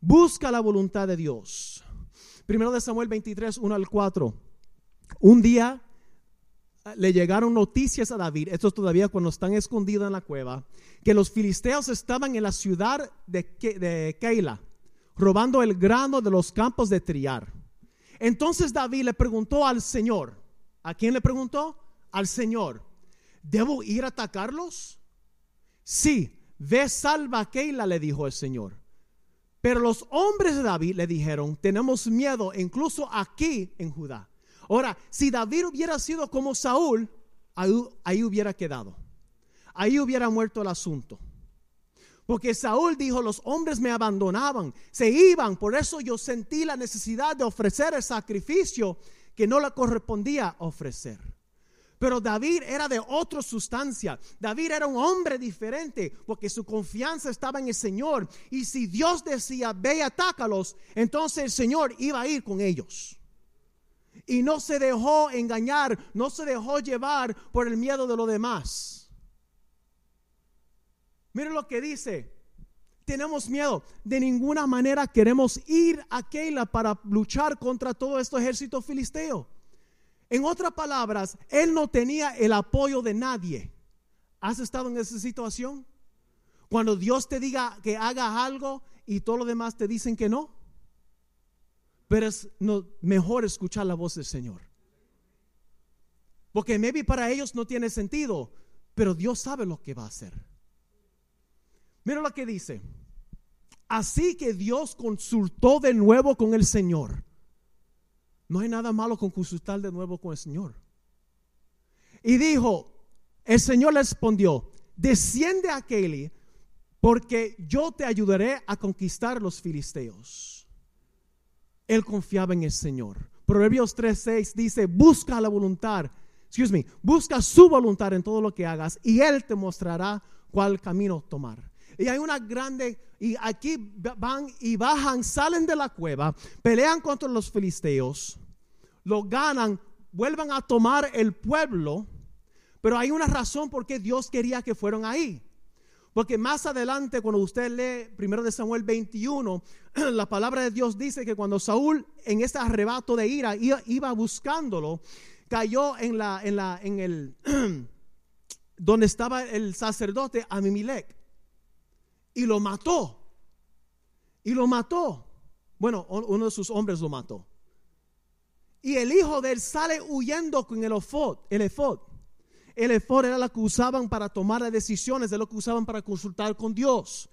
Busca la voluntad de Dios. Primero de Samuel 23, 1 al 4. Un día le llegaron noticias a David, esto todavía cuando están escondidos en la cueva, que los filisteos estaban en la ciudad de, de Keila, robando el grano de los campos de triar. Entonces David le preguntó al Señor, ¿a quién le preguntó? Al Señor, ¿debo ir a atacarlos? Sí, ve, salva a Keila, le dijo el Señor. Pero los hombres de David le dijeron, tenemos miedo incluso aquí en Judá. Ahora, si David hubiera sido como Saúl, ahí, ahí hubiera quedado. Ahí hubiera muerto el asunto. Porque Saúl dijo, los hombres me abandonaban, se iban, por eso yo sentí la necesidad de ofrecer el sacrificio que no le correspondía ofrecer. Pero David era de otra sustancia. David era un hombre diferente porque su confianza estaba en el Señor. Y si Dios decía, ve y atácalos, entonces el Señor iba a ir con ellos. Y no se dejó engañar, no se dejó llevar por el miedo de los demás. Miren lo que dice. Tenemos miedo. De ninguna manera queremos ir a Keila para luchar contra todo este ejército filisteo. En otras palabras, él no tenía el apoyo de nadie. ¿Has estado en esa situación? Cuando Dios te diga que hagas algo y todos los demás te dicen que no. Pero es mejor escuchar la voz del Señor. Porque maybe para ellos no tiene sentido, pero Dios sabe lo que va a hacer. Mira lo que dice. Así que Dios consultó de nuevo con el Señor. No hay nada malo con consultar de nuevo con el Señor. Y dijo, el Señor le respondió, desciende a Kelly porque yo te ayudaré a conquistar los filisteos. Él confiaba en el Señor. Proverbios 3:6 dice, busca la voluntad, excuse me, busca su voluntad en todo lo que hagas y Él te mostrará cuál camino tomar. Y hay una grande, y aquí van y bajan, salen de la cueva, pelean contra los filisteos, lo ganan, vuelvan a tomar el pueblo, pero hay una razón por qué Dios quería que fueran ahí. Porque más adelante, cuando usted lee primero de Samuel 21, la palabra de Dios dice que cuando Saúl en ese arrebato de ira iba, buscándolo, cayó en la, en la, en el, donde estaba el sacerdote Amimilek y lo mató. Y lo mató. Bueno, uno de sus hombres lo mató. Y el hijo de él sale huyendo con. El efod. El efod era lo que usaban para tomar decisiones, de lo que usaban para consultar con Dios.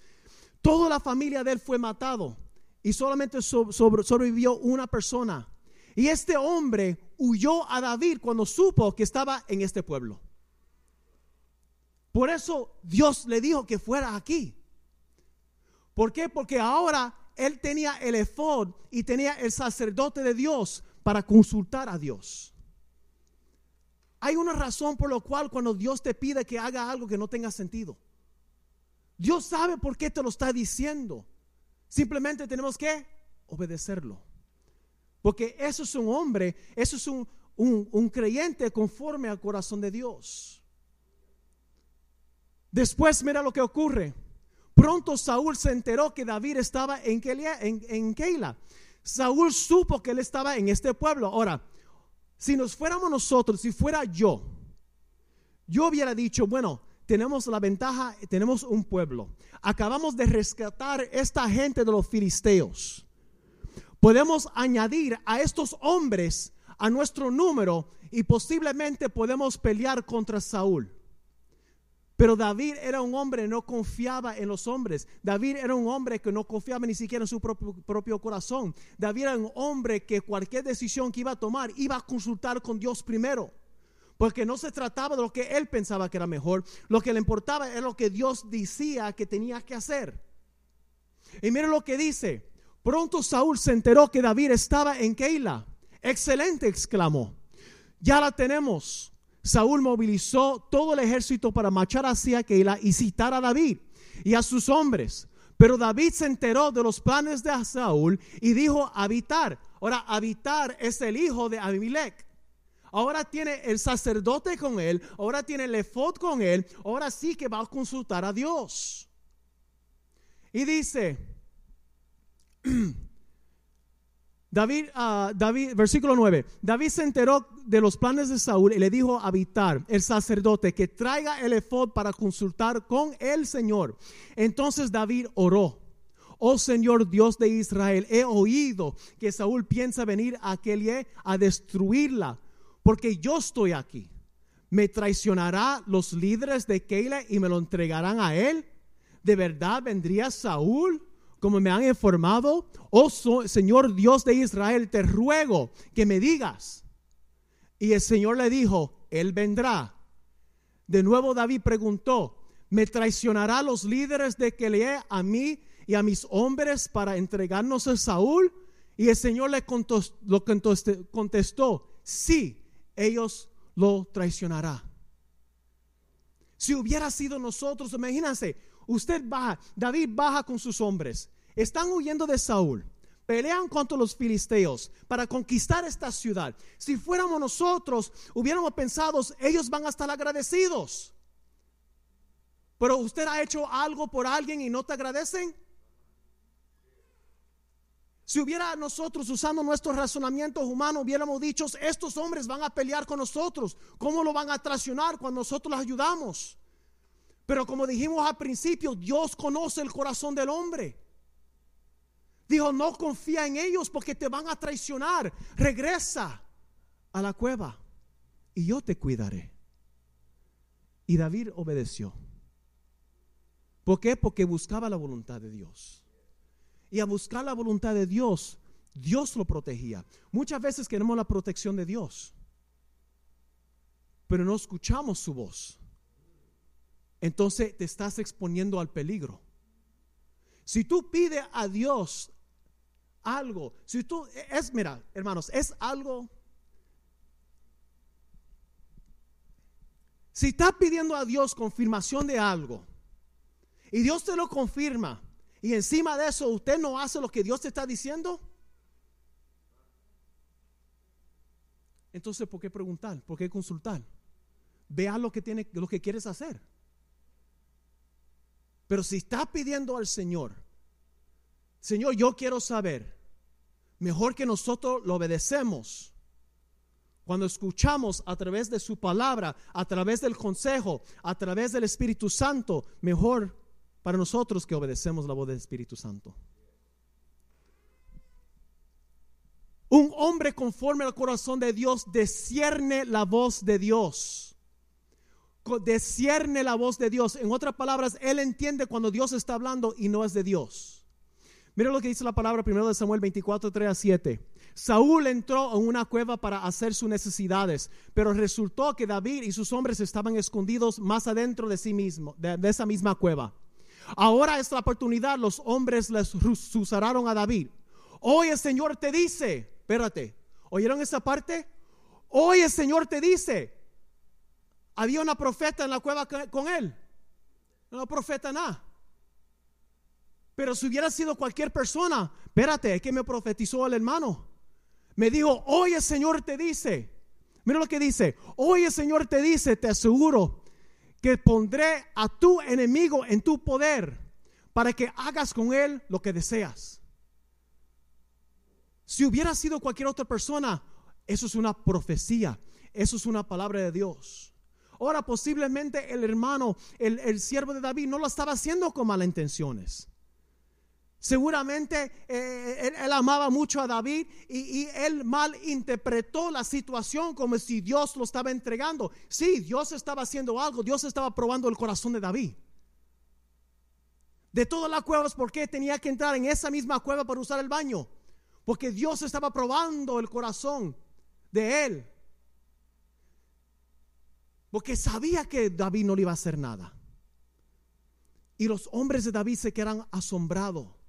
Toda la familia de él fue matado y solamente sobrevivió una persona. Y este hombre huyó a David cuando supo que estaba en este pueblo. Por eso Dios le dijo que fuera aquí. ¿Por qué? Porque ahora él tenía el efod y tenía el sacerdote de Dios para consultar a Dios. Hay una razón por la cual cuando Dios te pide que haga algo que no tenga sentido. Dios sabe por qué te lo está diciendo. Simplemente tenemos que obedecerlo. Porque eso es un hombre, eso es un, un creyente conforme al corazón de Dios. Después mira lo que ocurre. Pronto Saúl se enteró que David estaba en, Keila. Saúl supo que él estaba en este pueblo. Ahora, si nos fuéramos nosotros, si fuera yo, yo hubiera dicho, bueno, tenemos la ventaja, tenemos un pueblo. Acabamos de rescatar esta gente de los filisteos. Podemos añadir a estos hombres a nuestro número y posiblemente podemos pelear contra Saúl. Pero David era un hombre, no confiaba en los hombres. David era un hombre que no confiaba ni siquiera en su propio, corazón. David era un hombre que cualquier decisión que iba a tomar iba a consultar con Dios primero. Porque no se trataba de lo que él pensaba que era mejor. Lo que le importaba era lo que Dios decía que tenía que hacer. Y miren lo que dice. Pronto Saúl se enteró que David estaba en Keila. Excelente, exclamó. Ya la tenemos Saúl movilizó todo el ejército para marchar hacia Keila y citar a David y a sus hombres. Pero David se enteró de los planes de Saúl y dijo habitar. Ahora, habitar es el hijo de Abimelech. Ahora tiene el sacerdote con él, ahora tiene el efod con él, ahora sí que va a consultar a Dios. Y dice, David, uh, David, versículo 9. David se enteró de los planes de Saúl y le dijo a Abitar, el sacerdote, que traiga el efod para consultar con el Señor. Entonces David oró. Oh Señor Dios de Israel, he oído que Saúl piensa venir a Kelie a destruirla, porque yo estoy aquí. ¿Me traicionará los líderes de Keila y me lo entregarán a él? ¿De verdad vendría Saúl? Como me han informado, oh Señor Dios de Israel, te ruego que me digas. Y el Señor le dijo, Él vendrá. De nuevo David preguntó, ¿me traicionará los líderes de Kelee a mí y a mis hombres para entregarnos a Saúl? Y el Señor le contestó, contestó, sí, ellos lo traicionará. Si hubiera sido nosotros, imagínense, usted baja, David baja con sus hombres, están huyendo de Saúl. Pelean contra los filisteos para conquistar esta ciudad. Si fuéramos nosotros, hubiéramos pensado, ellos van a estar agradecidos. Pero usted ha hecho algo por alguien y no te agradecen. Si hubiera nosotros usando nuestros razonamientos humanos, hubiéramos dicho, estos hombres van a pelear con nosotros. ¿Cómo lo van a traicionar cuando nosotros los ayudamos? Pero como dijimos al principio, Dios conoce el corazón del hombre. Dijo, no confía en ellos porque te van a traicionar. Regresa a la cueva. y yo te cuidaré. Y David obedeció. ¿Por qué? Porque buscaba la voluntad de Dios. Y a buscar la voluntad de Dios, Dios lo protegía. Muchas veces queremos la protección de Dios, pero no escuchamos su voz. Entonces te estás exponiendo al peligro. Si tú pides a Dios algo, si tú es, mira, hermanos, es algo. Si estás pidiendo a Dios confirmación de algo y Dios te lo confirma y encima de eso usted no hace lo que Dios te está diciendo, entonces ¿por qué preguntar? ¿Por qué consultar? Vea lo que tiene, lo que quieres hacer. Pero si estás pidiendo al Señor, Señor, yo quiero saber, mejor que nosotros lo obedecemos. Cuando escuchamos a través de su palabra, a través del consejo, a través del Espíritu Santo, mejor para nosotros que obedecemos la voz del Espíritu Santo. Un hombre conforme al corazón de Dios discierne la voz de Dios discierne la voz de Dios. En otras palabras, él entiende cuando Dios está hablando y no es de Dios. Mira lo que dice la palabra primero de Samuel 24, 3 a 7. Saúl entró en una cueva para hacer sus necesidades, pero resultó que David y sus hombres estaban escondidos más adentro de sí mismo, de, esa misma cueva. Ahora es la oportunidad, los hombres les susurraron a David. Hoy el Señor te dice, espérate, ¿oyeron esa parte? Hoy el Señor te dice, había una profeta en la cueva con él. No profeta nada. Pero si hubiera sido cualquier persona, espérate, es que me profetizó el hermano. Me dijo, hoy el Señor te dice, mira lo que dice, hoy el Señor te dice, te aseguro que pondré a tu enemigo en tu poder para que hagas con él lo que deseas. Si hubiera sido cualquier otra persona, eso es una profecía, eso es una palabra de Dios. Ahora posiblemente el hermano, el, siervo de David, no lo estaba haciendo con malas intenciones. Seguramente eh, él, amaba mucho a David y, y, él mal interpretó la situación como si Dios lo estaba entregando. Sí, Dios estaba haciendo algo, Dios estaba probando el corazón de David. De todas las cuevas, ¿por qué tenía que entrar en esa misma cueva para usar el baño? Porque Dios estaba probando el corazón de él porque sabía que David no le iba a hacer nada. Y los hombres de David se quedan asombrados.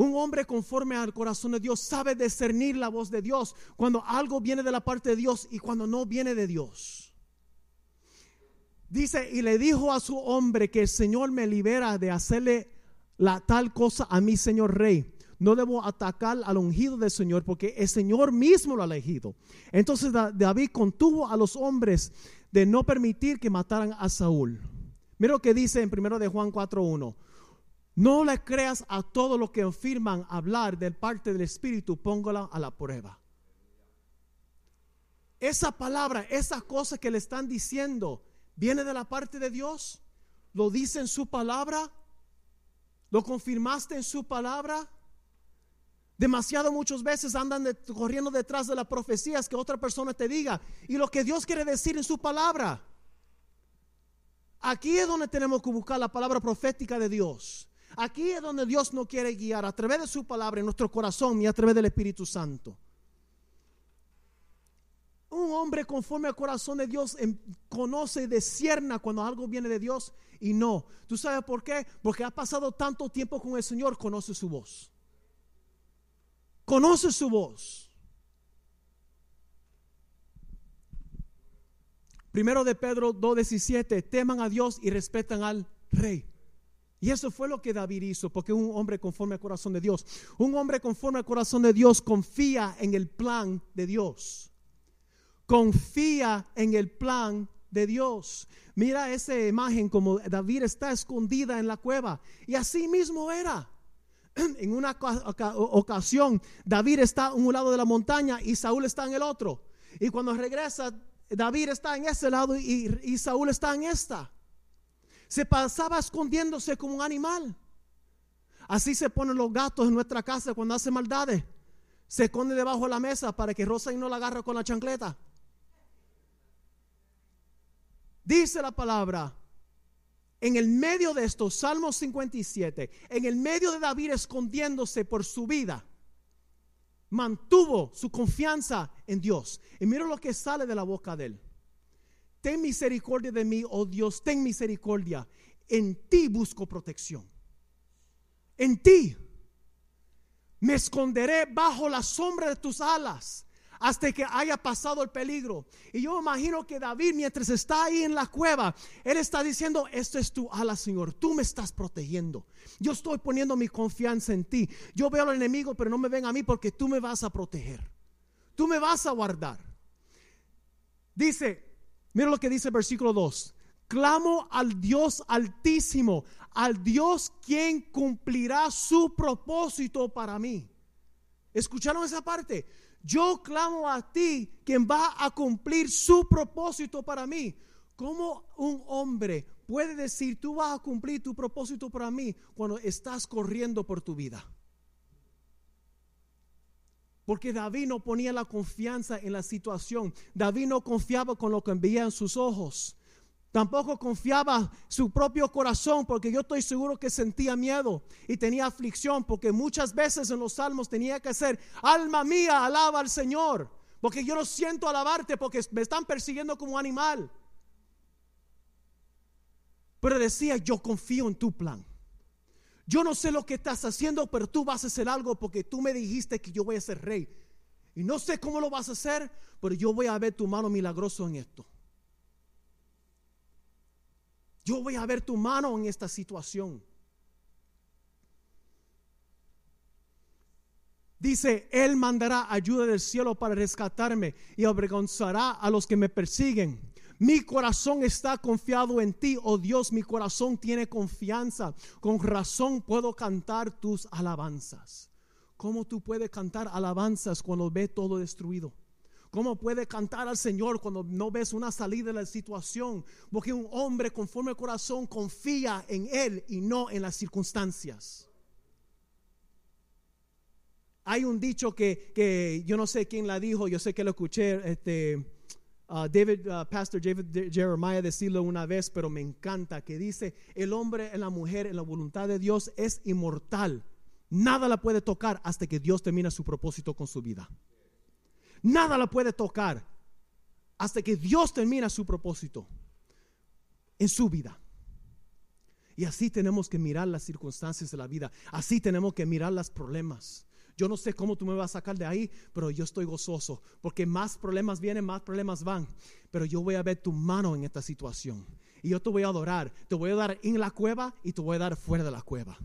Un hombre conforme al corazón de Dios sabe discernir la voz de Dios cuando algo viene de la parte de Dios y cuando no viene de Dios. Dice, y le dijo a su hombre que el Señor me libera de hacerle la tal cosa a mi Señor Rey no debo atacar al ungido del Señor porque el Señor mismo lo ha elegido. Entonces David contuvo a los hombres de no permitir que mataran a Saúl. Mira lo que dice en 1 de Juan 4.1. No le creas a todo lo que afirman hablar del parte del Espíritu, póngala a la prueba. Esa palabra, esa cosa que le están diciendo, ¿viene de la parte de Dios? ¿Lo dice en su palabra? ¿Lo confirmaste en su palabra? Demasiado muchas veces andan corriendo detrás de las profecías que otra persona te diga y lo que Dios quiere decir en su palabra. Aquí es donde tenemos que buscar la palabra profética de Dios. Aquí es donde Dios nos quiere guiar a través de su palabra en nuestro corazón y a través del Espíritu Santo. Un hombre conforme al corazón de Dios conoce y descierna cuando algo viene de Dios y no. ¿Tú sabes por qué? Porque ha pasado tanto tiempo con el Señor, conoce su voz conoce su voz. Primero de Pedro 2.17, teman a Dios y respetan al rey. Y eso fue lo que David hizo, porque un hombre conforme al corazón de Dios, un hombre conforme al corazón de Dios confía en el plan de Dios. Confía en el plan de Dios. Mira esa imagen como David está escondida en la cueva. Y así mismo era. en una ocasión David está a un lado de la montaña y Saúl está en el otro. Y cuando regresa, David está en ese lado y, Saúl está en esta. Se pasaba escondiéndose como un animal. Así se ponen los gatos en nuestra casa cuando hace maldades. Se esconde debajo de la mesa para que Rosa y no la agarre con la chancleta. Dice la palabra, en el medio de esto, Salmo 57, en el medio de David escondiéndose por su vida, mantuvo su confianza en Dios. Y mira lo que sale de la boca de él. Ten misericordia de mí, oh Dios, ten misericordia. En ti busco protección. En ti me esconderé bajo la sombra de tus alas hasta que haya pasado el peligro. Y yo imagino que David, mientras está ahí en la cueva, él está diciendo, esto es tu ala, Señor, tú me estás protegiendo. Yo estoy poniendo mi confianza en ti. Yo veo al enemigo, pero no me ven a mí porque tú me vas a proteger. Tú me vas a guardar. Dice, mira lo que dice el versículo 2. Clamo al Dios altísimo, al Dios quien cumplirá su propósito para mí. ¿Escucharon esa parte? Yo clamo a ti quien va a cumplir su propósito para mí. ¿Cómo un hombre puede decir, tú vas a cumplir tu propósito para mí cuando estás corriendo por tu vida? Porque David no ponía la confianza en la situación. David no confiaba con lo que veía en sus ojos. Tampoco confiaba su propio corazón porque yo estoy seguro que sentía miedo y tenía aflicción porque muchas veces en los salmos tenía que hacer, alma mía, alaba al Señor, porque yo no siento alabarte porque me están persiguiendo como animal. Pero decía, yo confío en tu plan. Yo no sé lo que estás haciendo, pero tú vas a hacer algo porque tú me dijiste que yo voy a ser rey. Y no sé cómo lo vas a hacer, pero yo voy a ver tu mano milagroso en esto. Yo voy a ver tu mano en esta situación. Dice, Él mandará ayuda del cielo para rescatarme y avergonzará a los que me persiguen. Mi corazón está confiado en ti, oh Dios, mi corazón tiene confianza. Con razón puedo cantar tus alabanzas. ¿Cómo tú puedes cantar alabanzas cuando ve todo destruido? ¿Cómo puede cantar al Señor cuando no ves una salida de la situación? Porque un hombre conforme al corazón confía en Él y no en las circunstancias. Hay un dicho que, yo no sé quién la dijo, yo sé que lo escuché, este, uh, David, uh, Pastor David Jeremiah decirlo una vez, pero me encanta, que dice, el hombre la mujer, en la voluntad de Dios es inmortal. Nada la puede tocar hasta que Dios termina su propósito con su vida. Nada la puede tocar hasta que Dios termina su propósito en su vida. Y así tenemos que mirar las circunstancias de la vida. Así tenemos que mirar los problemas. Yo no sé cómo tú me vas a sacar de ahí, pero yo estoy gozoso. Porque más problemas vienen, más problemas van. Pero yo voy a ver tu mano en esta situación. Y yo te voy a adorar. Te voy a dar en la cueva y te voy a dar fuera de la cueva.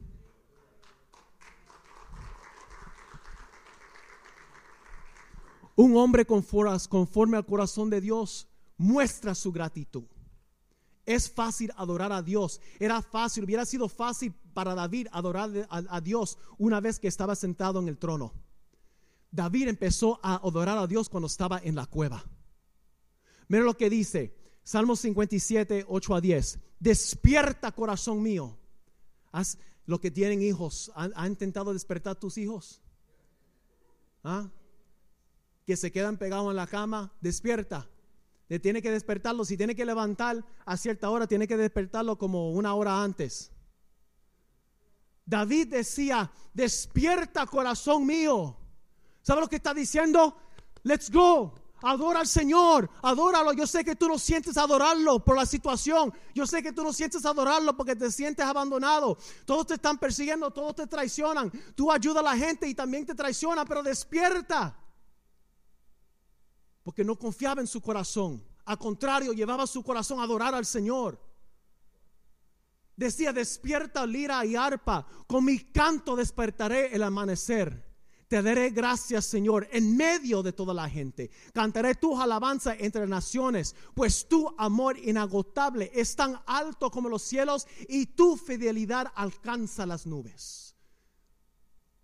Un hombre conforme al corazón de Dios muestra su gratitud. Es fácil adorar a Dios. Era fácil, hubiera sido fácil para David adorar a, Dios una vez que estaba sentado en el trono. David empezó a adorar a Dios cuando estaba en la cueva. Mira lo que dice Salmo 57, 8 a 10. Despierta corazón mío. Haz lo que tienen hijos. ¿Han, intentado despertar tus hijos? ¿Ah? que se quedan pegados en la cama, despierta. Le tiene que despertarlo. Si tiene que levantar a cierta hora, tiene que despertarlo como una hora antes. David decía, despierta corazón mío. ¿Sabe lo que está diciendo? Let's go. Adora al Señor, adóralo. Yo sé que tú no sientes adorarlo por la situación. Yo sé que tú no sientes adorarlo porque te sientes abandonado. Todos te están persiguiendo, todos te traicionan. Tú ayudas a la gente y también te traiciona, pero despierta porque no confiaba en su corazón. Al contrario, llevaba su corazón a adorar al Señor. Decía, despierta lira y arpa, con mi canto despertaré el amanecer. Te daré gracias, Señor, en medio de toda la gente. Cantaré tu alabanza entre naciones, pues tu amor inagotable es tan alto como los cielos y tu fidelidad alcanza las nubes.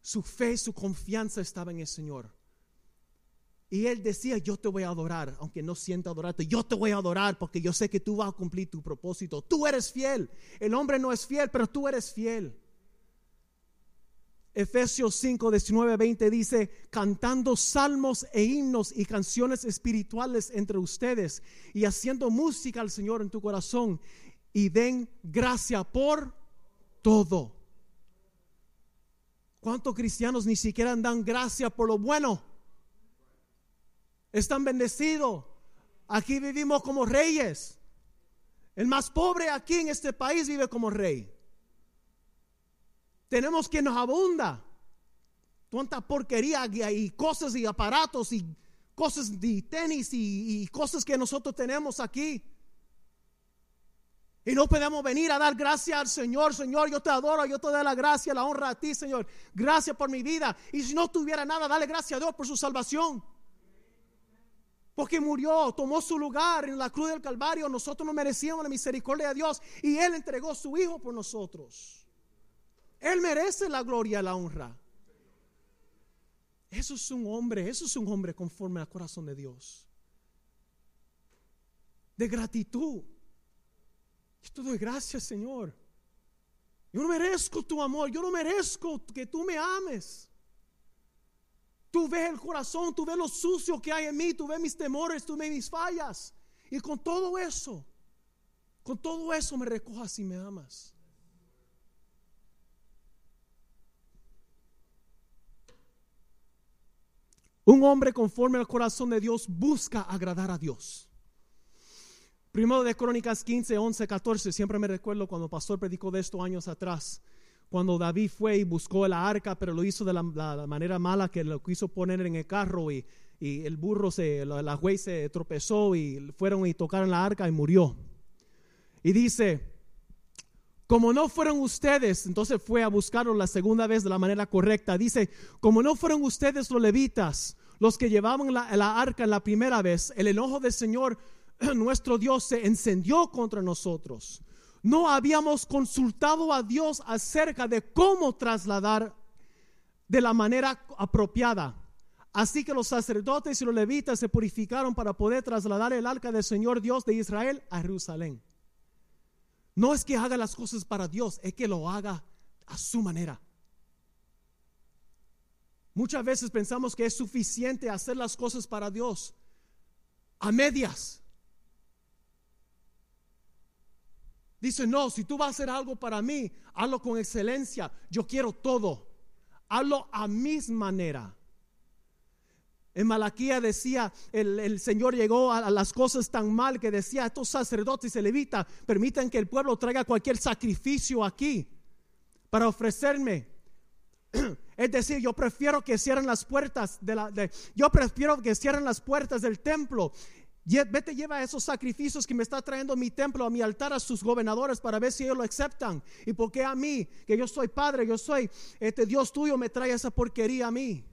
Su fe, su confianza estaba en el Señor. Y él decía, yo te voy a adorar, aunque no sienta adorarte, yo te voy a adorar porque yo sé que tú vas a cumplir tu propósito. Tú eres fiel. El hombre no es fiel, pero tú eres fiel. Efesios 5, 19, 20 dice, cantando salmos e himnos y canciones espirituales entre ustedes y haciendo música al Señor en tu corazón y den gracia por todo. ¿Cuántos cristianos ni siquiera dan gracia por lo bueno? Están bendecidos. Aquí vivimos como reyes. El más pobre aquí en este país vive como rey. Tenemos que nos abunda. Tanta porquería y cosas y aparatos y cosas de tenis y, cosas que nosotros tenemos aquí. Y no podemos venir a dar gracias al Señor. Señor, yo te adoro, yo te doy la gracia, la honra a ti, Señor. Gracias por mi vida. Y si no tuviera nada, dale gracias a Dios por su salvación. Porque murió, tomó su lugar en la cruz del Calvario. Nosotros no merecíamos la misericordia de Dios. Y Él entregó su Hijo por nosotros. Él merece la gloria y la honra. Eso es un hombre, eso es un hombre conforme al corazón de Dios. De gratitud. Yo te doy gracias, Señor. Yo no merezco tu amor, yo no merezco que tú me ames. Tú ves el corazón, tú ves lo sucio que hay en mí, tú ves mis temores, tú ves mis fallas. Y con todo eso, con todo eso me recojas y me amas. Un hombre conforme al corazón de Dios busca agradar a Dios. Primero de Crónicas 15, 11, 14. Siempre me recuerdo cuando el pastor predicó de esto años atrás. Cuando David fue y buscó la arca, pero lo hizo de la, manera mala que lo quiso poner en el carro y, el burro, se, la, la güey se tropezó y fueron y tocaron la arca y murió. Y dice, como no fueron ustedes, entonces fue a buscarlo la segunda vez de la manera correcta. Dice, como no fueron ustedes los levitas, los que llevaban la, la arca la primera vez, el enojo del Señor, nuestro Dios, se encendió contra nosotros. No habíamos consultado a Dios acerca de cómo trasladar de la manera apropiada. Así que los sacerdotes y los levitas se purificaron para poder trasladar el arca del Señor Dios de Israel a Jerusalén. No es que haga las cosas para Dios, es que lo haga a su manera. Muchas veces pensamos que es suficiente hacer las cosas para Dios a medias. Dice, no, si tú vas a hacer algo para mí, hazlo con excelencia. Yo quiero todo. Hazlo a mi manera. En Malaquía decía, el, Señor llegó a, las cosas tan mal que decía, estos sacerdotes y levitas permiten que el pueblo traiga cualquier sacrificio aquí para ofrecerme. Es decir, yo prefiero que cierren las puertas de la, yo prefiero que cierren las puertas del templo. Vete, lleva esos sacrificios que me está trayendo mi templo, a mi altar, a sus gobernadores para ver si ellos lo aceptan. Y porque a mí, que yo soy padre, yo soy este Dios tuyo, me trae esa porquería a mí.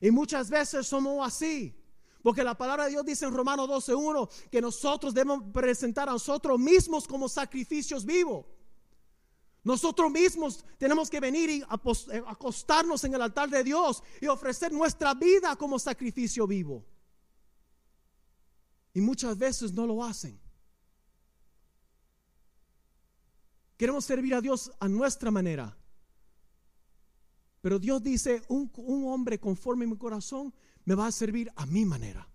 Y muchas veces somos así. Porque la palabra de Dios dice en Romanos 12.1 que nosotros debemos presentar a nosotros mismos como sacrificios vivos. Nosotros mismos tenemos que venir y eh, acostarnos en el altar de Dios y ofrecer nuestra vida como sacrificio vivo. Y muchas veces no lo hacen. Queremos servir a Dios a nuestra manera. Pero Dios dice, un, hombre conforme a mi corazón me va a servir a mi manera.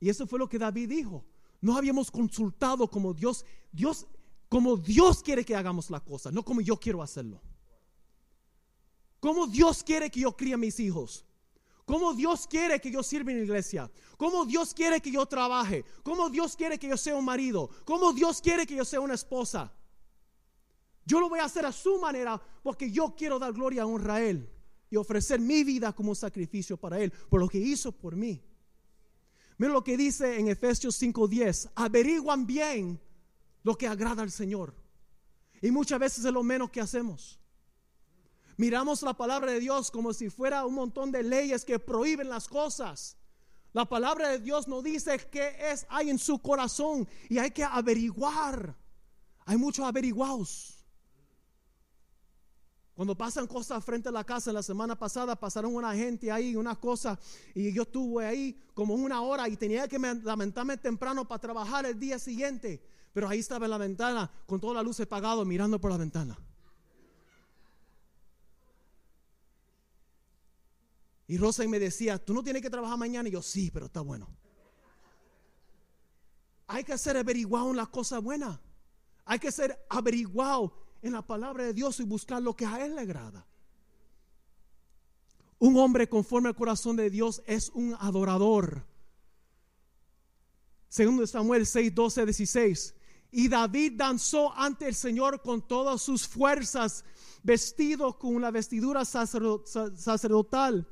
Y eso fue lo que David dijo. No habíamos consultado como Dios, Dios, como Dios quiere que hagamos la cosa, no como yo quiero hacerlo. Como Dios quiere que yo críe a mis hijos. Como Dios quiere que yo sirva en la iglesia. Como Dios quiere que yo trabaje. Como Dios quiere que yo sea un marido. Como Dios quiere que yo sea una esposa. Yo lo voy a hacer a su manera porque yo quiero dar gloria a honra y ofrecer mi vida como sacrificio para Él por lo que hizo por mí. Mira lo que dice en Efesios 5:10, averiguan bien lo que agrada al Señor. Y muchas veces es lo menos que hacemos. Miramos la palabra de Dios como si fuera un montón de leyes que prohíben las cosas. La palabra de Dios nos dice que es hay en su corazón y hay que averiguar. Hay muchos averiguados. Cuando pasan cosas frente a la casa, la semana pasada pasaron una gente ahí, una cosa, y yo estuve ahí como una hora y tenía que lamentarme temprano para trabajar el día siguiente. Pero ahí estaba en la ventana con todas las luces apagadas mirando por la ventana. Y Rosa me decía, tú no tienes que trabajar mañana. Y yo, sí, pero está bueno. Hay que ser averiguado en las cosas buenas. Hay que ser averiguado en la palabra de Dios y buscar lo que a Él le agrada. Un hombre conforme al corazón de Dios es un adorador. Segundo Samuel 6, 12, 16. Y David danzó ante el Señor con todas sus fuerzas, vestido con una vestidura sacerdotal.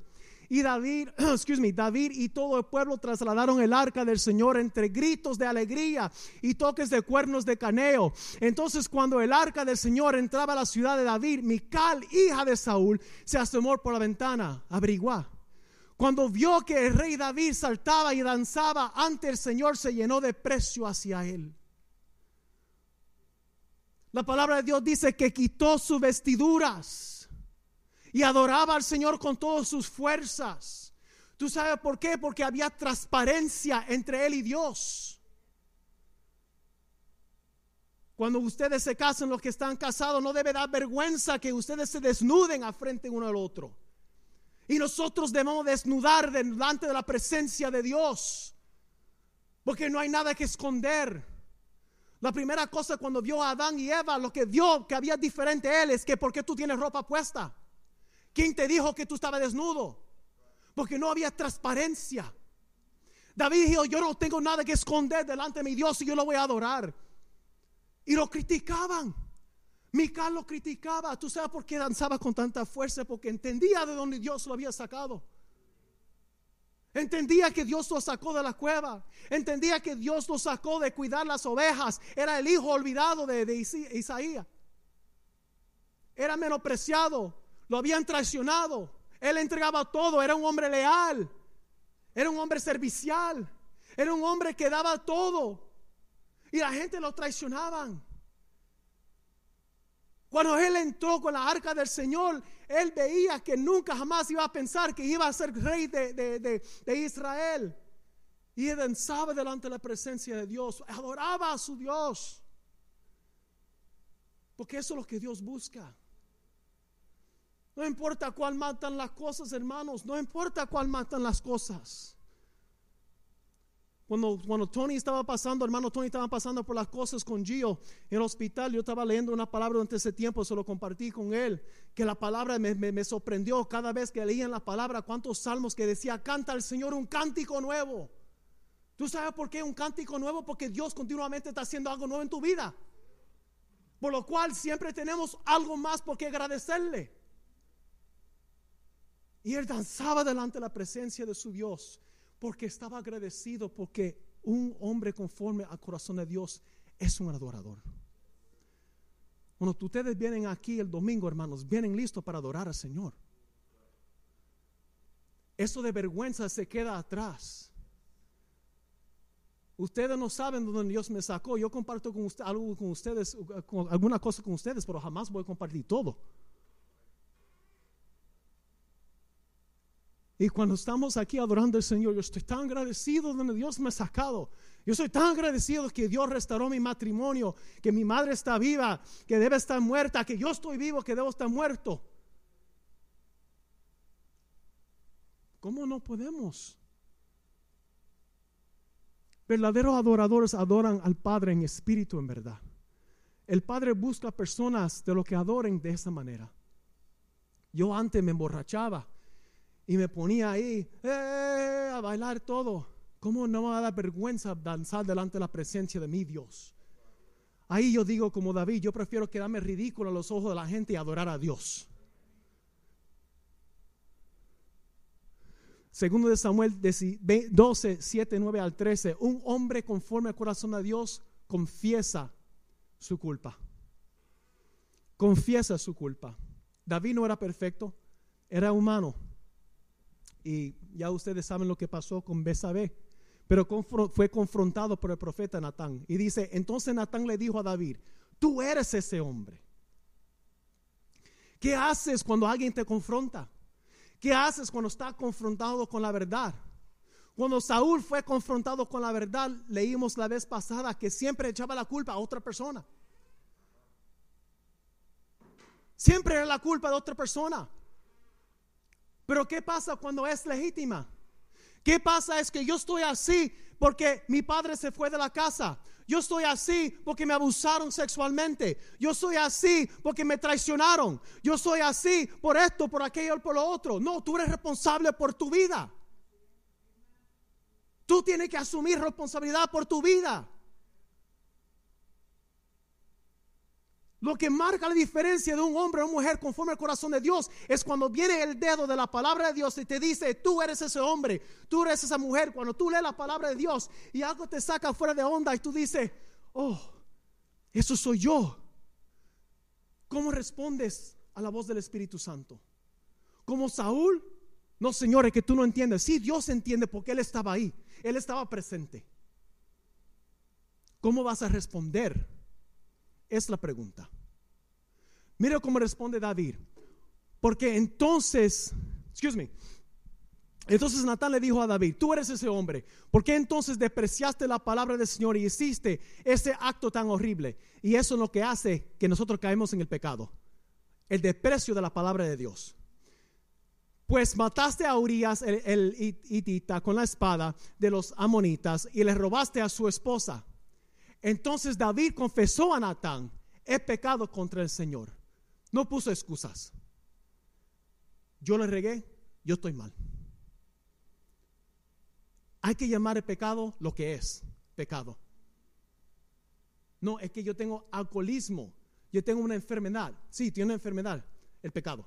Y David, excuse me, David y todo el pueblo trasladaron el arca del Señor entre gritos de alegría y toques de cuernos de caneo. Entonces, cuando el arca del Señor entraba a la ciudad de David, Mical, hija de Saúl, se asomó por la ventana, averiguar. Cuando vio que el rey David saltaba y danzaba ante el Señor, se llenó de precio hacia él. La palabra de Dios dice que quitó sus vestiduras y adoraba al Señor con todas sus fuerzas. ¿Tú sabes por qué? Porque había transparencia entre él y Dios. Cuando ustedes se casan, los que están casados, no debe dar vergüenza que ustedes se desnuden a frente uno al otro. Y nosotros debemos desnudar delante de la presencia de Dios. Porque no hay nada que esconder. La primera cosa cuando vio a Adán y Eva, lo que vio que había diferente a él es que ¿por qué tú tienes ropa puesta? ¿Quién te dijo que tú estabas desnudo? Porque no había transparencia. David dijo, yo no tengo nada que esconder delante de mi Dios y yo lo voy a adorar. Y lo criticaban. Mical lo criticaba. ¿Tú sabes por qué danzaba con tanta fuerza? Porque entendía de dónde Dios lo había sacado. Entendía que Dios lo sacó de la cueva. Entendía que Dios lo sacó de cuidar las ovejas. Era el hijo olvidado de, de Isaías. Era menospreciado. Lo habían traicionado. Él entregaba todo. Era un hombre leal. Era un hombre servicial. Era un hombre que daba todo. Y la gente lo traicionaban. Cuando él entró con la arca del Señor, él veía que nunca jamás iba a pensar que iba a ser rey de, Israel. Y él danzaba delante de la presencia de Dios, adoraba a su Dios. Porque eso es lo que Dios busca. No importa cuál matan las cosas, hermanos, no importa cuál matan las cosas. Cuando, cuando Tony estaba pasando, hermano Tony estaba pasando por las cosas con Gio en el hospital, yo estaba leyendo una palabra durante ese tiempo, se lo compartí con él, que la palabra me, me, sorprendió cada vez que leían la palabra, cuántos salmos que decía, canta al Señor un cántico nuevo. ¿Tú sabes por qué un cántico nuevo? Porque Dios continuamente está haciendo algo nuevo en tu vida. Por lo cual siempre tenemos algo más por qué agradecerle. Y él danzaba delante de la presencia de su Dios porque estaba agradecido porque un hombre conforme al corazón de Dios es un adorador. Cuando ustedes vienen aquí el domingo, hermanos, vienen listos para adorar al Señor. Eso de vergüenza se queda atrás. Ustedes no saben dónde Dios me sacó. Yo comparto con usted, algo con ustedes, alguna cosa con ustedes, pero jamás voy a compartir todo. Y cuando estamos aquí adorando al Señor, yo estoy tan agradecido de donde Dios me ha sacado. Yo soy tan agradecido que Dios restauró mi matrimonio, que mi madre está viva, que debe estar muerta, que yo estoy vivo, que debo estar muerto. ¿Cómo no podemos? Verdaderos adoradores adoran al Padre en espíritu, en verdad. El Padre busca personas de lo que adoren de esa manera. Yo antes me emborrachaba y me ponía ahí eh, a bailar todo. ¿Cómo no me va a dar vergüenza danzar delante de la presencia de mi Dios? Ahí yo digo como David, yo prefiero quedarme ridículo a los ojos de la gente y adorar a Dios. Segundo de Samuel 12, 7, 9 al 13. Un hombre conforme al corazón de Dios confiesa su culpa. Confiesa su culpa. David no era perfecto, era humano. Y ya ustedes saben lo que pasó con Besabé. Pero fue confrontado por el profeta Natán. Y dice, entonces Natán le dijo a David, tú eres ese hombre. ¿Qué haces cuando alguien te confronta? ¿Qué haces cuando estás confrontado con la verdad? Cuando Saúl fue confrontado con la verdad, leímos la vez pasada que siempre echaba la culpa a otra persona. Siempre era la culpa de otra persona. Pero ¿qué pasa cuando es legítima? ¿Qué pasa es que yo estoy así porque mi padre se fue de la casa? Yo estoy así porque me abusaron sexualmente. Yo soy así porque me traicionaron. Yo soy así por esto, por aquello, por lo otro. No, tú eres responsable por tu vida. Tú tienes que asumir responsabilidad por tu vida. Lo que marca la diferencia de un hombre o una mujer conforme al corazón de Dios es cuando viene el dedo de la palabra de Dios y te dice, tú eres ese hombre, tú eres esa mujer. Cuando tú lees la palabra de Dios y algo te saca fuera de onda y tú dices, oh, eso soy yo. ¿Cómo respondes a la voz del Espíritu Santo? Como Saúl, no señores, que tú no entiendes. Sí, Dios entiende porque Él estaba ahí, Él estaba presente. ¿Cómo vas a responder? Es la pregunta. Mira cómo responde David. Porque entonces, excuse me, entonces Natán le dijo a David, tú eres ese hombre, ¿por qué entonces despreciaste la palabra del Señor y hiciste ese acto tan horrible? Y eso es lo que hace que nosotros caemos en el pecado, el desprecio de la palabra de Dios. Pues mataste a Urias, el, el hitita, con la espada de los amonitas y le robaste a su esposa. Entonces David confesó a Natán, he pecado contra el Señor. No puso excusas. Yo le regué, yo estoy mal. Hay que llamar el pecado lo que es, pecado. No, es que yo tengo alcoholismo, yo tengo una enfermedad. Sí, tiene una enfermedad, el pecado.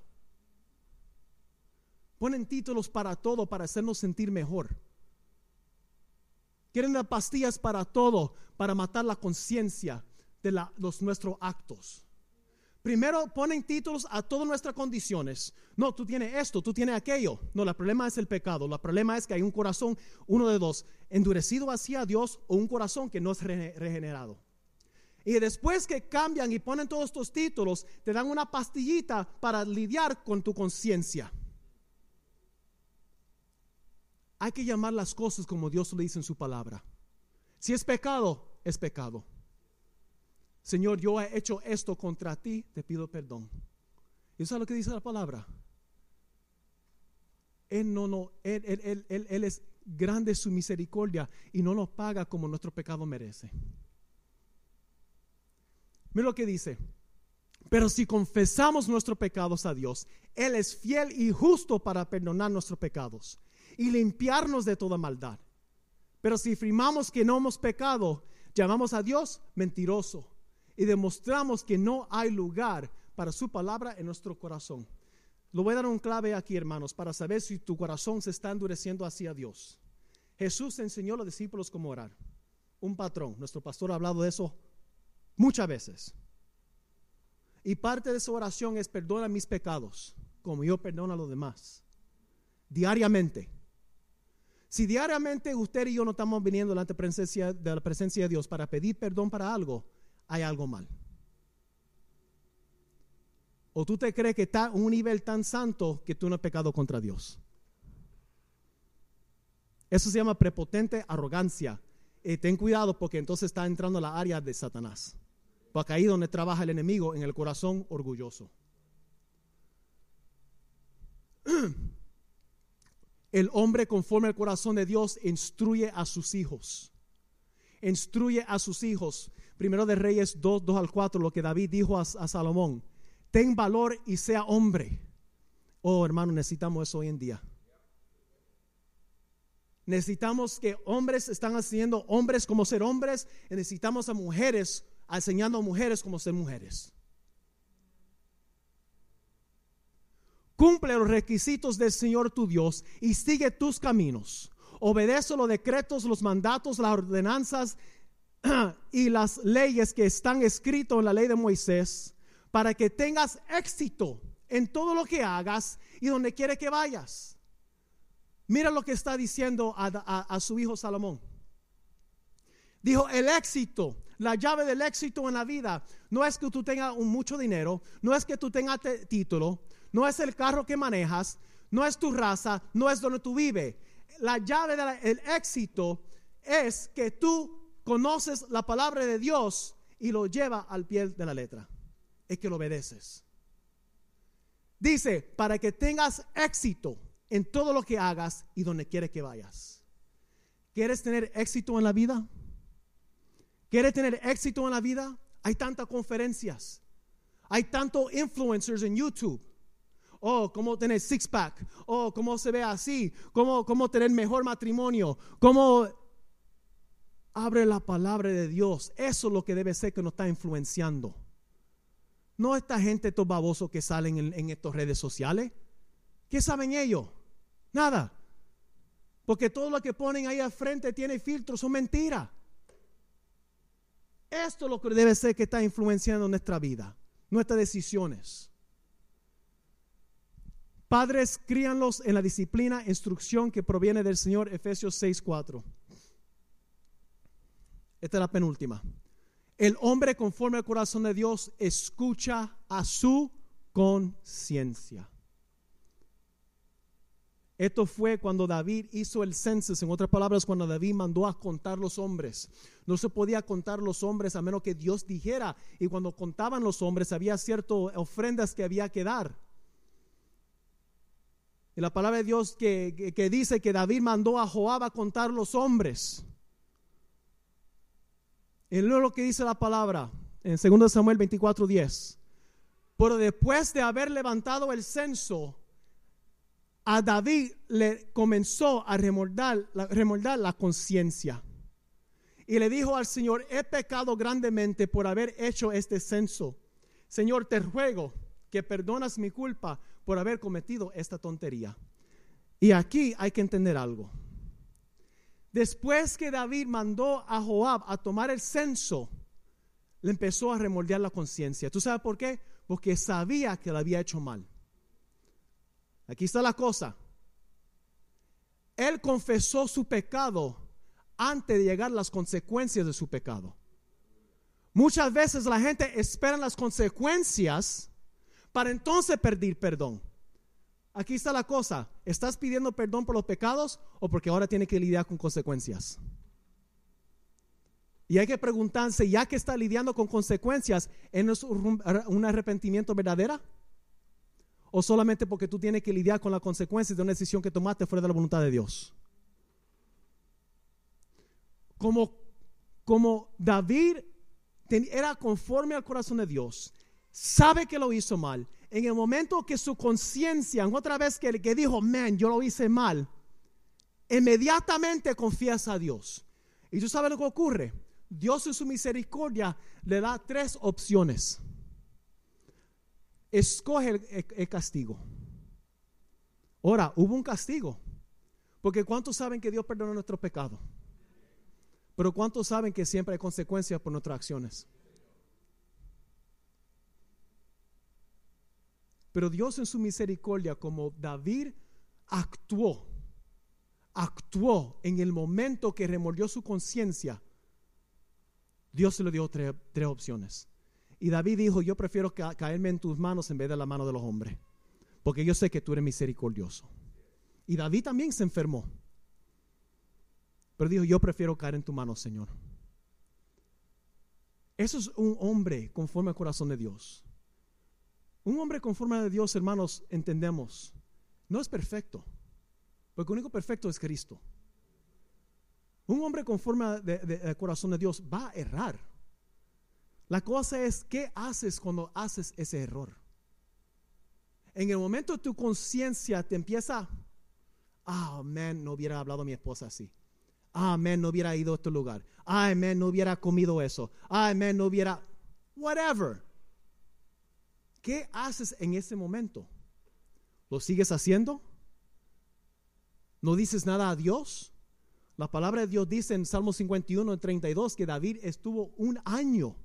Ponen títulos para todo para hacernos sentir mejor. Quieren dar pastillas para todo, para matar la conciencia de los, nuestros actos. Primero ponen títulos a todas nuestras condiciones. No, tú tienes esto, tú tienes aquello. No, el problema es el pecado. El problema es que hay un corazón, uno de dos, endurecido hacia Dios o un corazón que no es regenerado. Y después que cambian y ponen todos estos títulos, te dan una pastillita para lidiar con tu conciencia. Hay que llamar las cosas como Dios lo dice en su palabra. Si es pecado, es pecado. Señor, yo he hecho esto contra ti, te pido perdón. ¿Y eso es lo que dice la palabra? Él no, no, él, es grande su misericordia y no nos paga como nuestro pecado merece. Mira lo que dice. Pero si confesamos nuestros pecados a Dios, Él es fiel y justo para perdonar nuestros pecados y limpiarnos de toda maldad. Pero si afirmamos que no hemos pecado, llamamos a Dios mentiroso y demostramos que no hay lugar para su palabra en nuestro corazón. Lo voy a dar un clave aquí, hermanos, para saber si tu corazón se está endureciendo hacia Dios. Jesús enseñó a los discípulos cómo orar. Un patrón. Nuestro pastor ha hablado de eso muchas veces. Y parte de su oración es perdona mis pecados, como yo perdono a los demás. Diariamente. Si diariamente usted y yo no estamos viniendo delante de la presencia de Dios para pedir perdón para algo, hay algo mal. O tú te crees que está a un nivel tan santo que tú no has pecado contra Dios. Eso se llama prepotente arrogancia. Eh, ten cuidado porque entonces está entrando la área de Satanás. Porque ahí donde trabaja el enemigo, en el corazón orgulloso. El hombre conforme al corazón de Dios instruye a sus hijos. Instruye a sus hijos. Primero de Reyes 2, 2 al 4, lo que David dijo a, Salomón. Ten valor y sea hombre. Oh, hermano, necesitamos eso hoy en día. Necesitamos que hombres están haciendo hombres como ser hombres. Y necesitamos a mujeres enseñando a mujeres como ser mujeres. Cumple los requisitos del Señor tu Dios y sigue tus caminos. Obedece los decretos, los mandatos, las ordenanzas y las leyes que están escritos en la ley de Moisés para que tengas éxito en todo lo que hagas y donde quiere que vayas. Mira lo que está diciendo a, su hijo Salomón. Dijo, el éxito, la llave del éxito en la vida, no es que tú tengas mucho dinero, no es que tú tengas título, no es el carro que manejas, no es tu raza, no es donde tú vives. La llave del éxito es que tú conoces la palabra de Dios y lo lleva al pie de la letra. Es que lo obedeces. Dice, para que tengas éxito en todo lo que hagas y donde quiere que vayas. ¿Quieres tener éxito en la vida? ¿Quieres tener éxito en la vida? Hay tantas conferencias. Hay tantos influencers en YouTube. Oh, cómo tener six pack. Oh, cómo se ve así. Cómo, cómo tener mejor matrimonio. Cómo abre la palabra de Dios. Eso es lo que debe ser que nos está influenciando. No esta gente, estos babosos que salen en, en estas redes sociales. ¿Qué saben ellos? Nada. Porque todo lo que ponen ahí al frente tiene filtros, son mentiras. Esto es lo que debe ser que está influenciando nuestra vida, nuestras decisiones. Padres, críanlos en la disciplina, instrucción que proviene del Señor, Efesios 6:4. Esta es la penúltima. El hombre conforme al corazón de Dios escucha a su conciencia. Esto fue cuando David hizo el census, en otras palabras, cuando David mandó a contar los hombres. No se podía contar los hombres a menos que Dios dijera. Y cuando contaban los hombres había ciertas ofrendas que había que dar. Y la palabra de Dios que, que, que dice que David mandó a Joab a contar los hombres. Y luego lo que dice la palabra en 2 Samuel 24:10. Pero después de haber levantado el censo, a David le comenzó a remoldar la, remoldar la conciencia. Y le dijo al Señor, he pecado grandemente por haber hecho este censo. Señor, te ruego que perdonas mi culpa por haber cometido esta tontería. Y aquí hay que entender algo. Después que David mandó a Joab a tomar el censo, le empezó a remoldear la conciencia. ¿Tú sabes por qué? Porque sabía que lo había hecho mal. Aquí está la cosa. Él confesó su pecado antes de llegar las consecuencias de su pecado. Muchas veces la gente espera las consecuencias para entonces pedir perdón. Aquí está la cosa. ¿Estás pidiendo perdón por los pecados o porque ahora tiene que lidiar con consecuencias? Y hay que preguntarse, ya que está lidiando con consecuencias, ¿es un arrepentimiento verdadero? o solamente porque tú tienes que lidiar con las consecuencias de una decisión que tomaste fuera de la voluntad de Dios. Como, como David era conforme al corazón de Dios, sabe que lo hizo mal. En el momento que su conciencia, otra vez que, que dijo, man, yo lo hice mal, inmediatamente confiesa a Dios. Y tú sabes lo que ocurre. Dios en su misericordia le da tres opciones escoge el, castigo. Ahora, hubo un castigo. Porque ¿cuántos saben que Dios perdona nuestros pecados? Pero ¿cuántos saben que siempre hay consecuencias por nuestras acciones? Pero Dios en su misericordia, como David actuó, actuó en el momento que remordió su conciencia, Dios se le dio tres, opciones. Y David dijo, yo prefiero caerme en tus manos en vez de la mano de los hombres, porque yo sé que tú eres misericordioso. Y David también se enfermó. Pero dijo, yo prefiero caer en tu mano, Señor. Eso es un hombre conforme al corazón de Dios. Un hombre conforme a Dios, hermanos, entendemos, no es perfecto, porque único perfecto es Cristo. Un hombre conforme al corazón de Dios va a errar. La cosa es, ¿qué haces cuando haces ese error? En el momento tu conciencia te empieza, ah, man, no hubiera hablado mi esposa así. Ah, man, no hubiera ido a este lugar. Ah, man, no hubiera comido eso. Ah, man, no hubiera, whatever. ¿Qué haces en ese momento? ¿Lo sigues haciendo? ¿No dices nada a Dios? La palabra de Dios dice en Salmo 51, 32 que David estuvo un año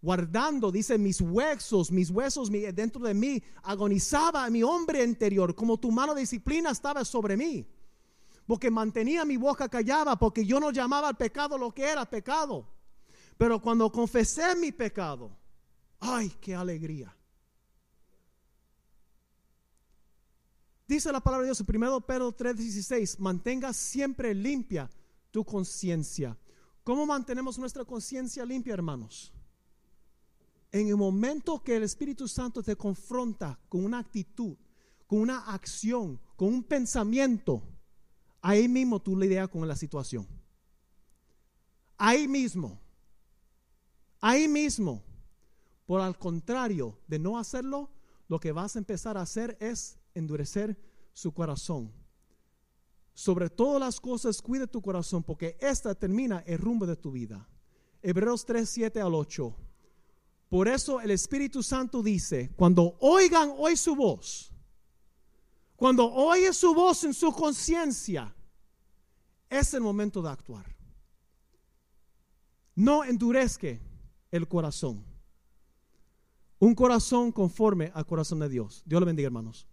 guardando, dice, mis huesos, mis huesos dentro de mí, agonizaba mi hombre interior, como tu mano de disciplina estaba sobre mí. Porque mantenía mi boca callada, porque yo no llamaba al pecado lo que era pecado. Pero cuando confesé mi pecado, ay, qué alegría. Dice la palabra de Dios 1 Pedro 3:16, mantenga siempre limpia tu conciencia. ¿Cómo mantenemos nuestra conciencia limpia, hermanos? en el momento que el Espíritu Santo te confronta con una actitud, con una acción, con un pensamiento, ahí mismo tú lidias con la situación. Ahí mismo. Ahí mismo. Por al contrario de no hacerlo, lo que vas a empezar a hacer es endurecer su corazón. Sobre todas las cosas, cuida tu corazón, porque esta termina el rumbo de tu vida. Hebreos 3, 7 al 8. Por eso el Espíritu Santo dice, cuando oigan hoy su voz, cuando oye su voz en su conciencia, es el momento de actuar. No endurezca el corazón. Un corazón conforme al corazón de Dios. Dios le bendiga, hermanos.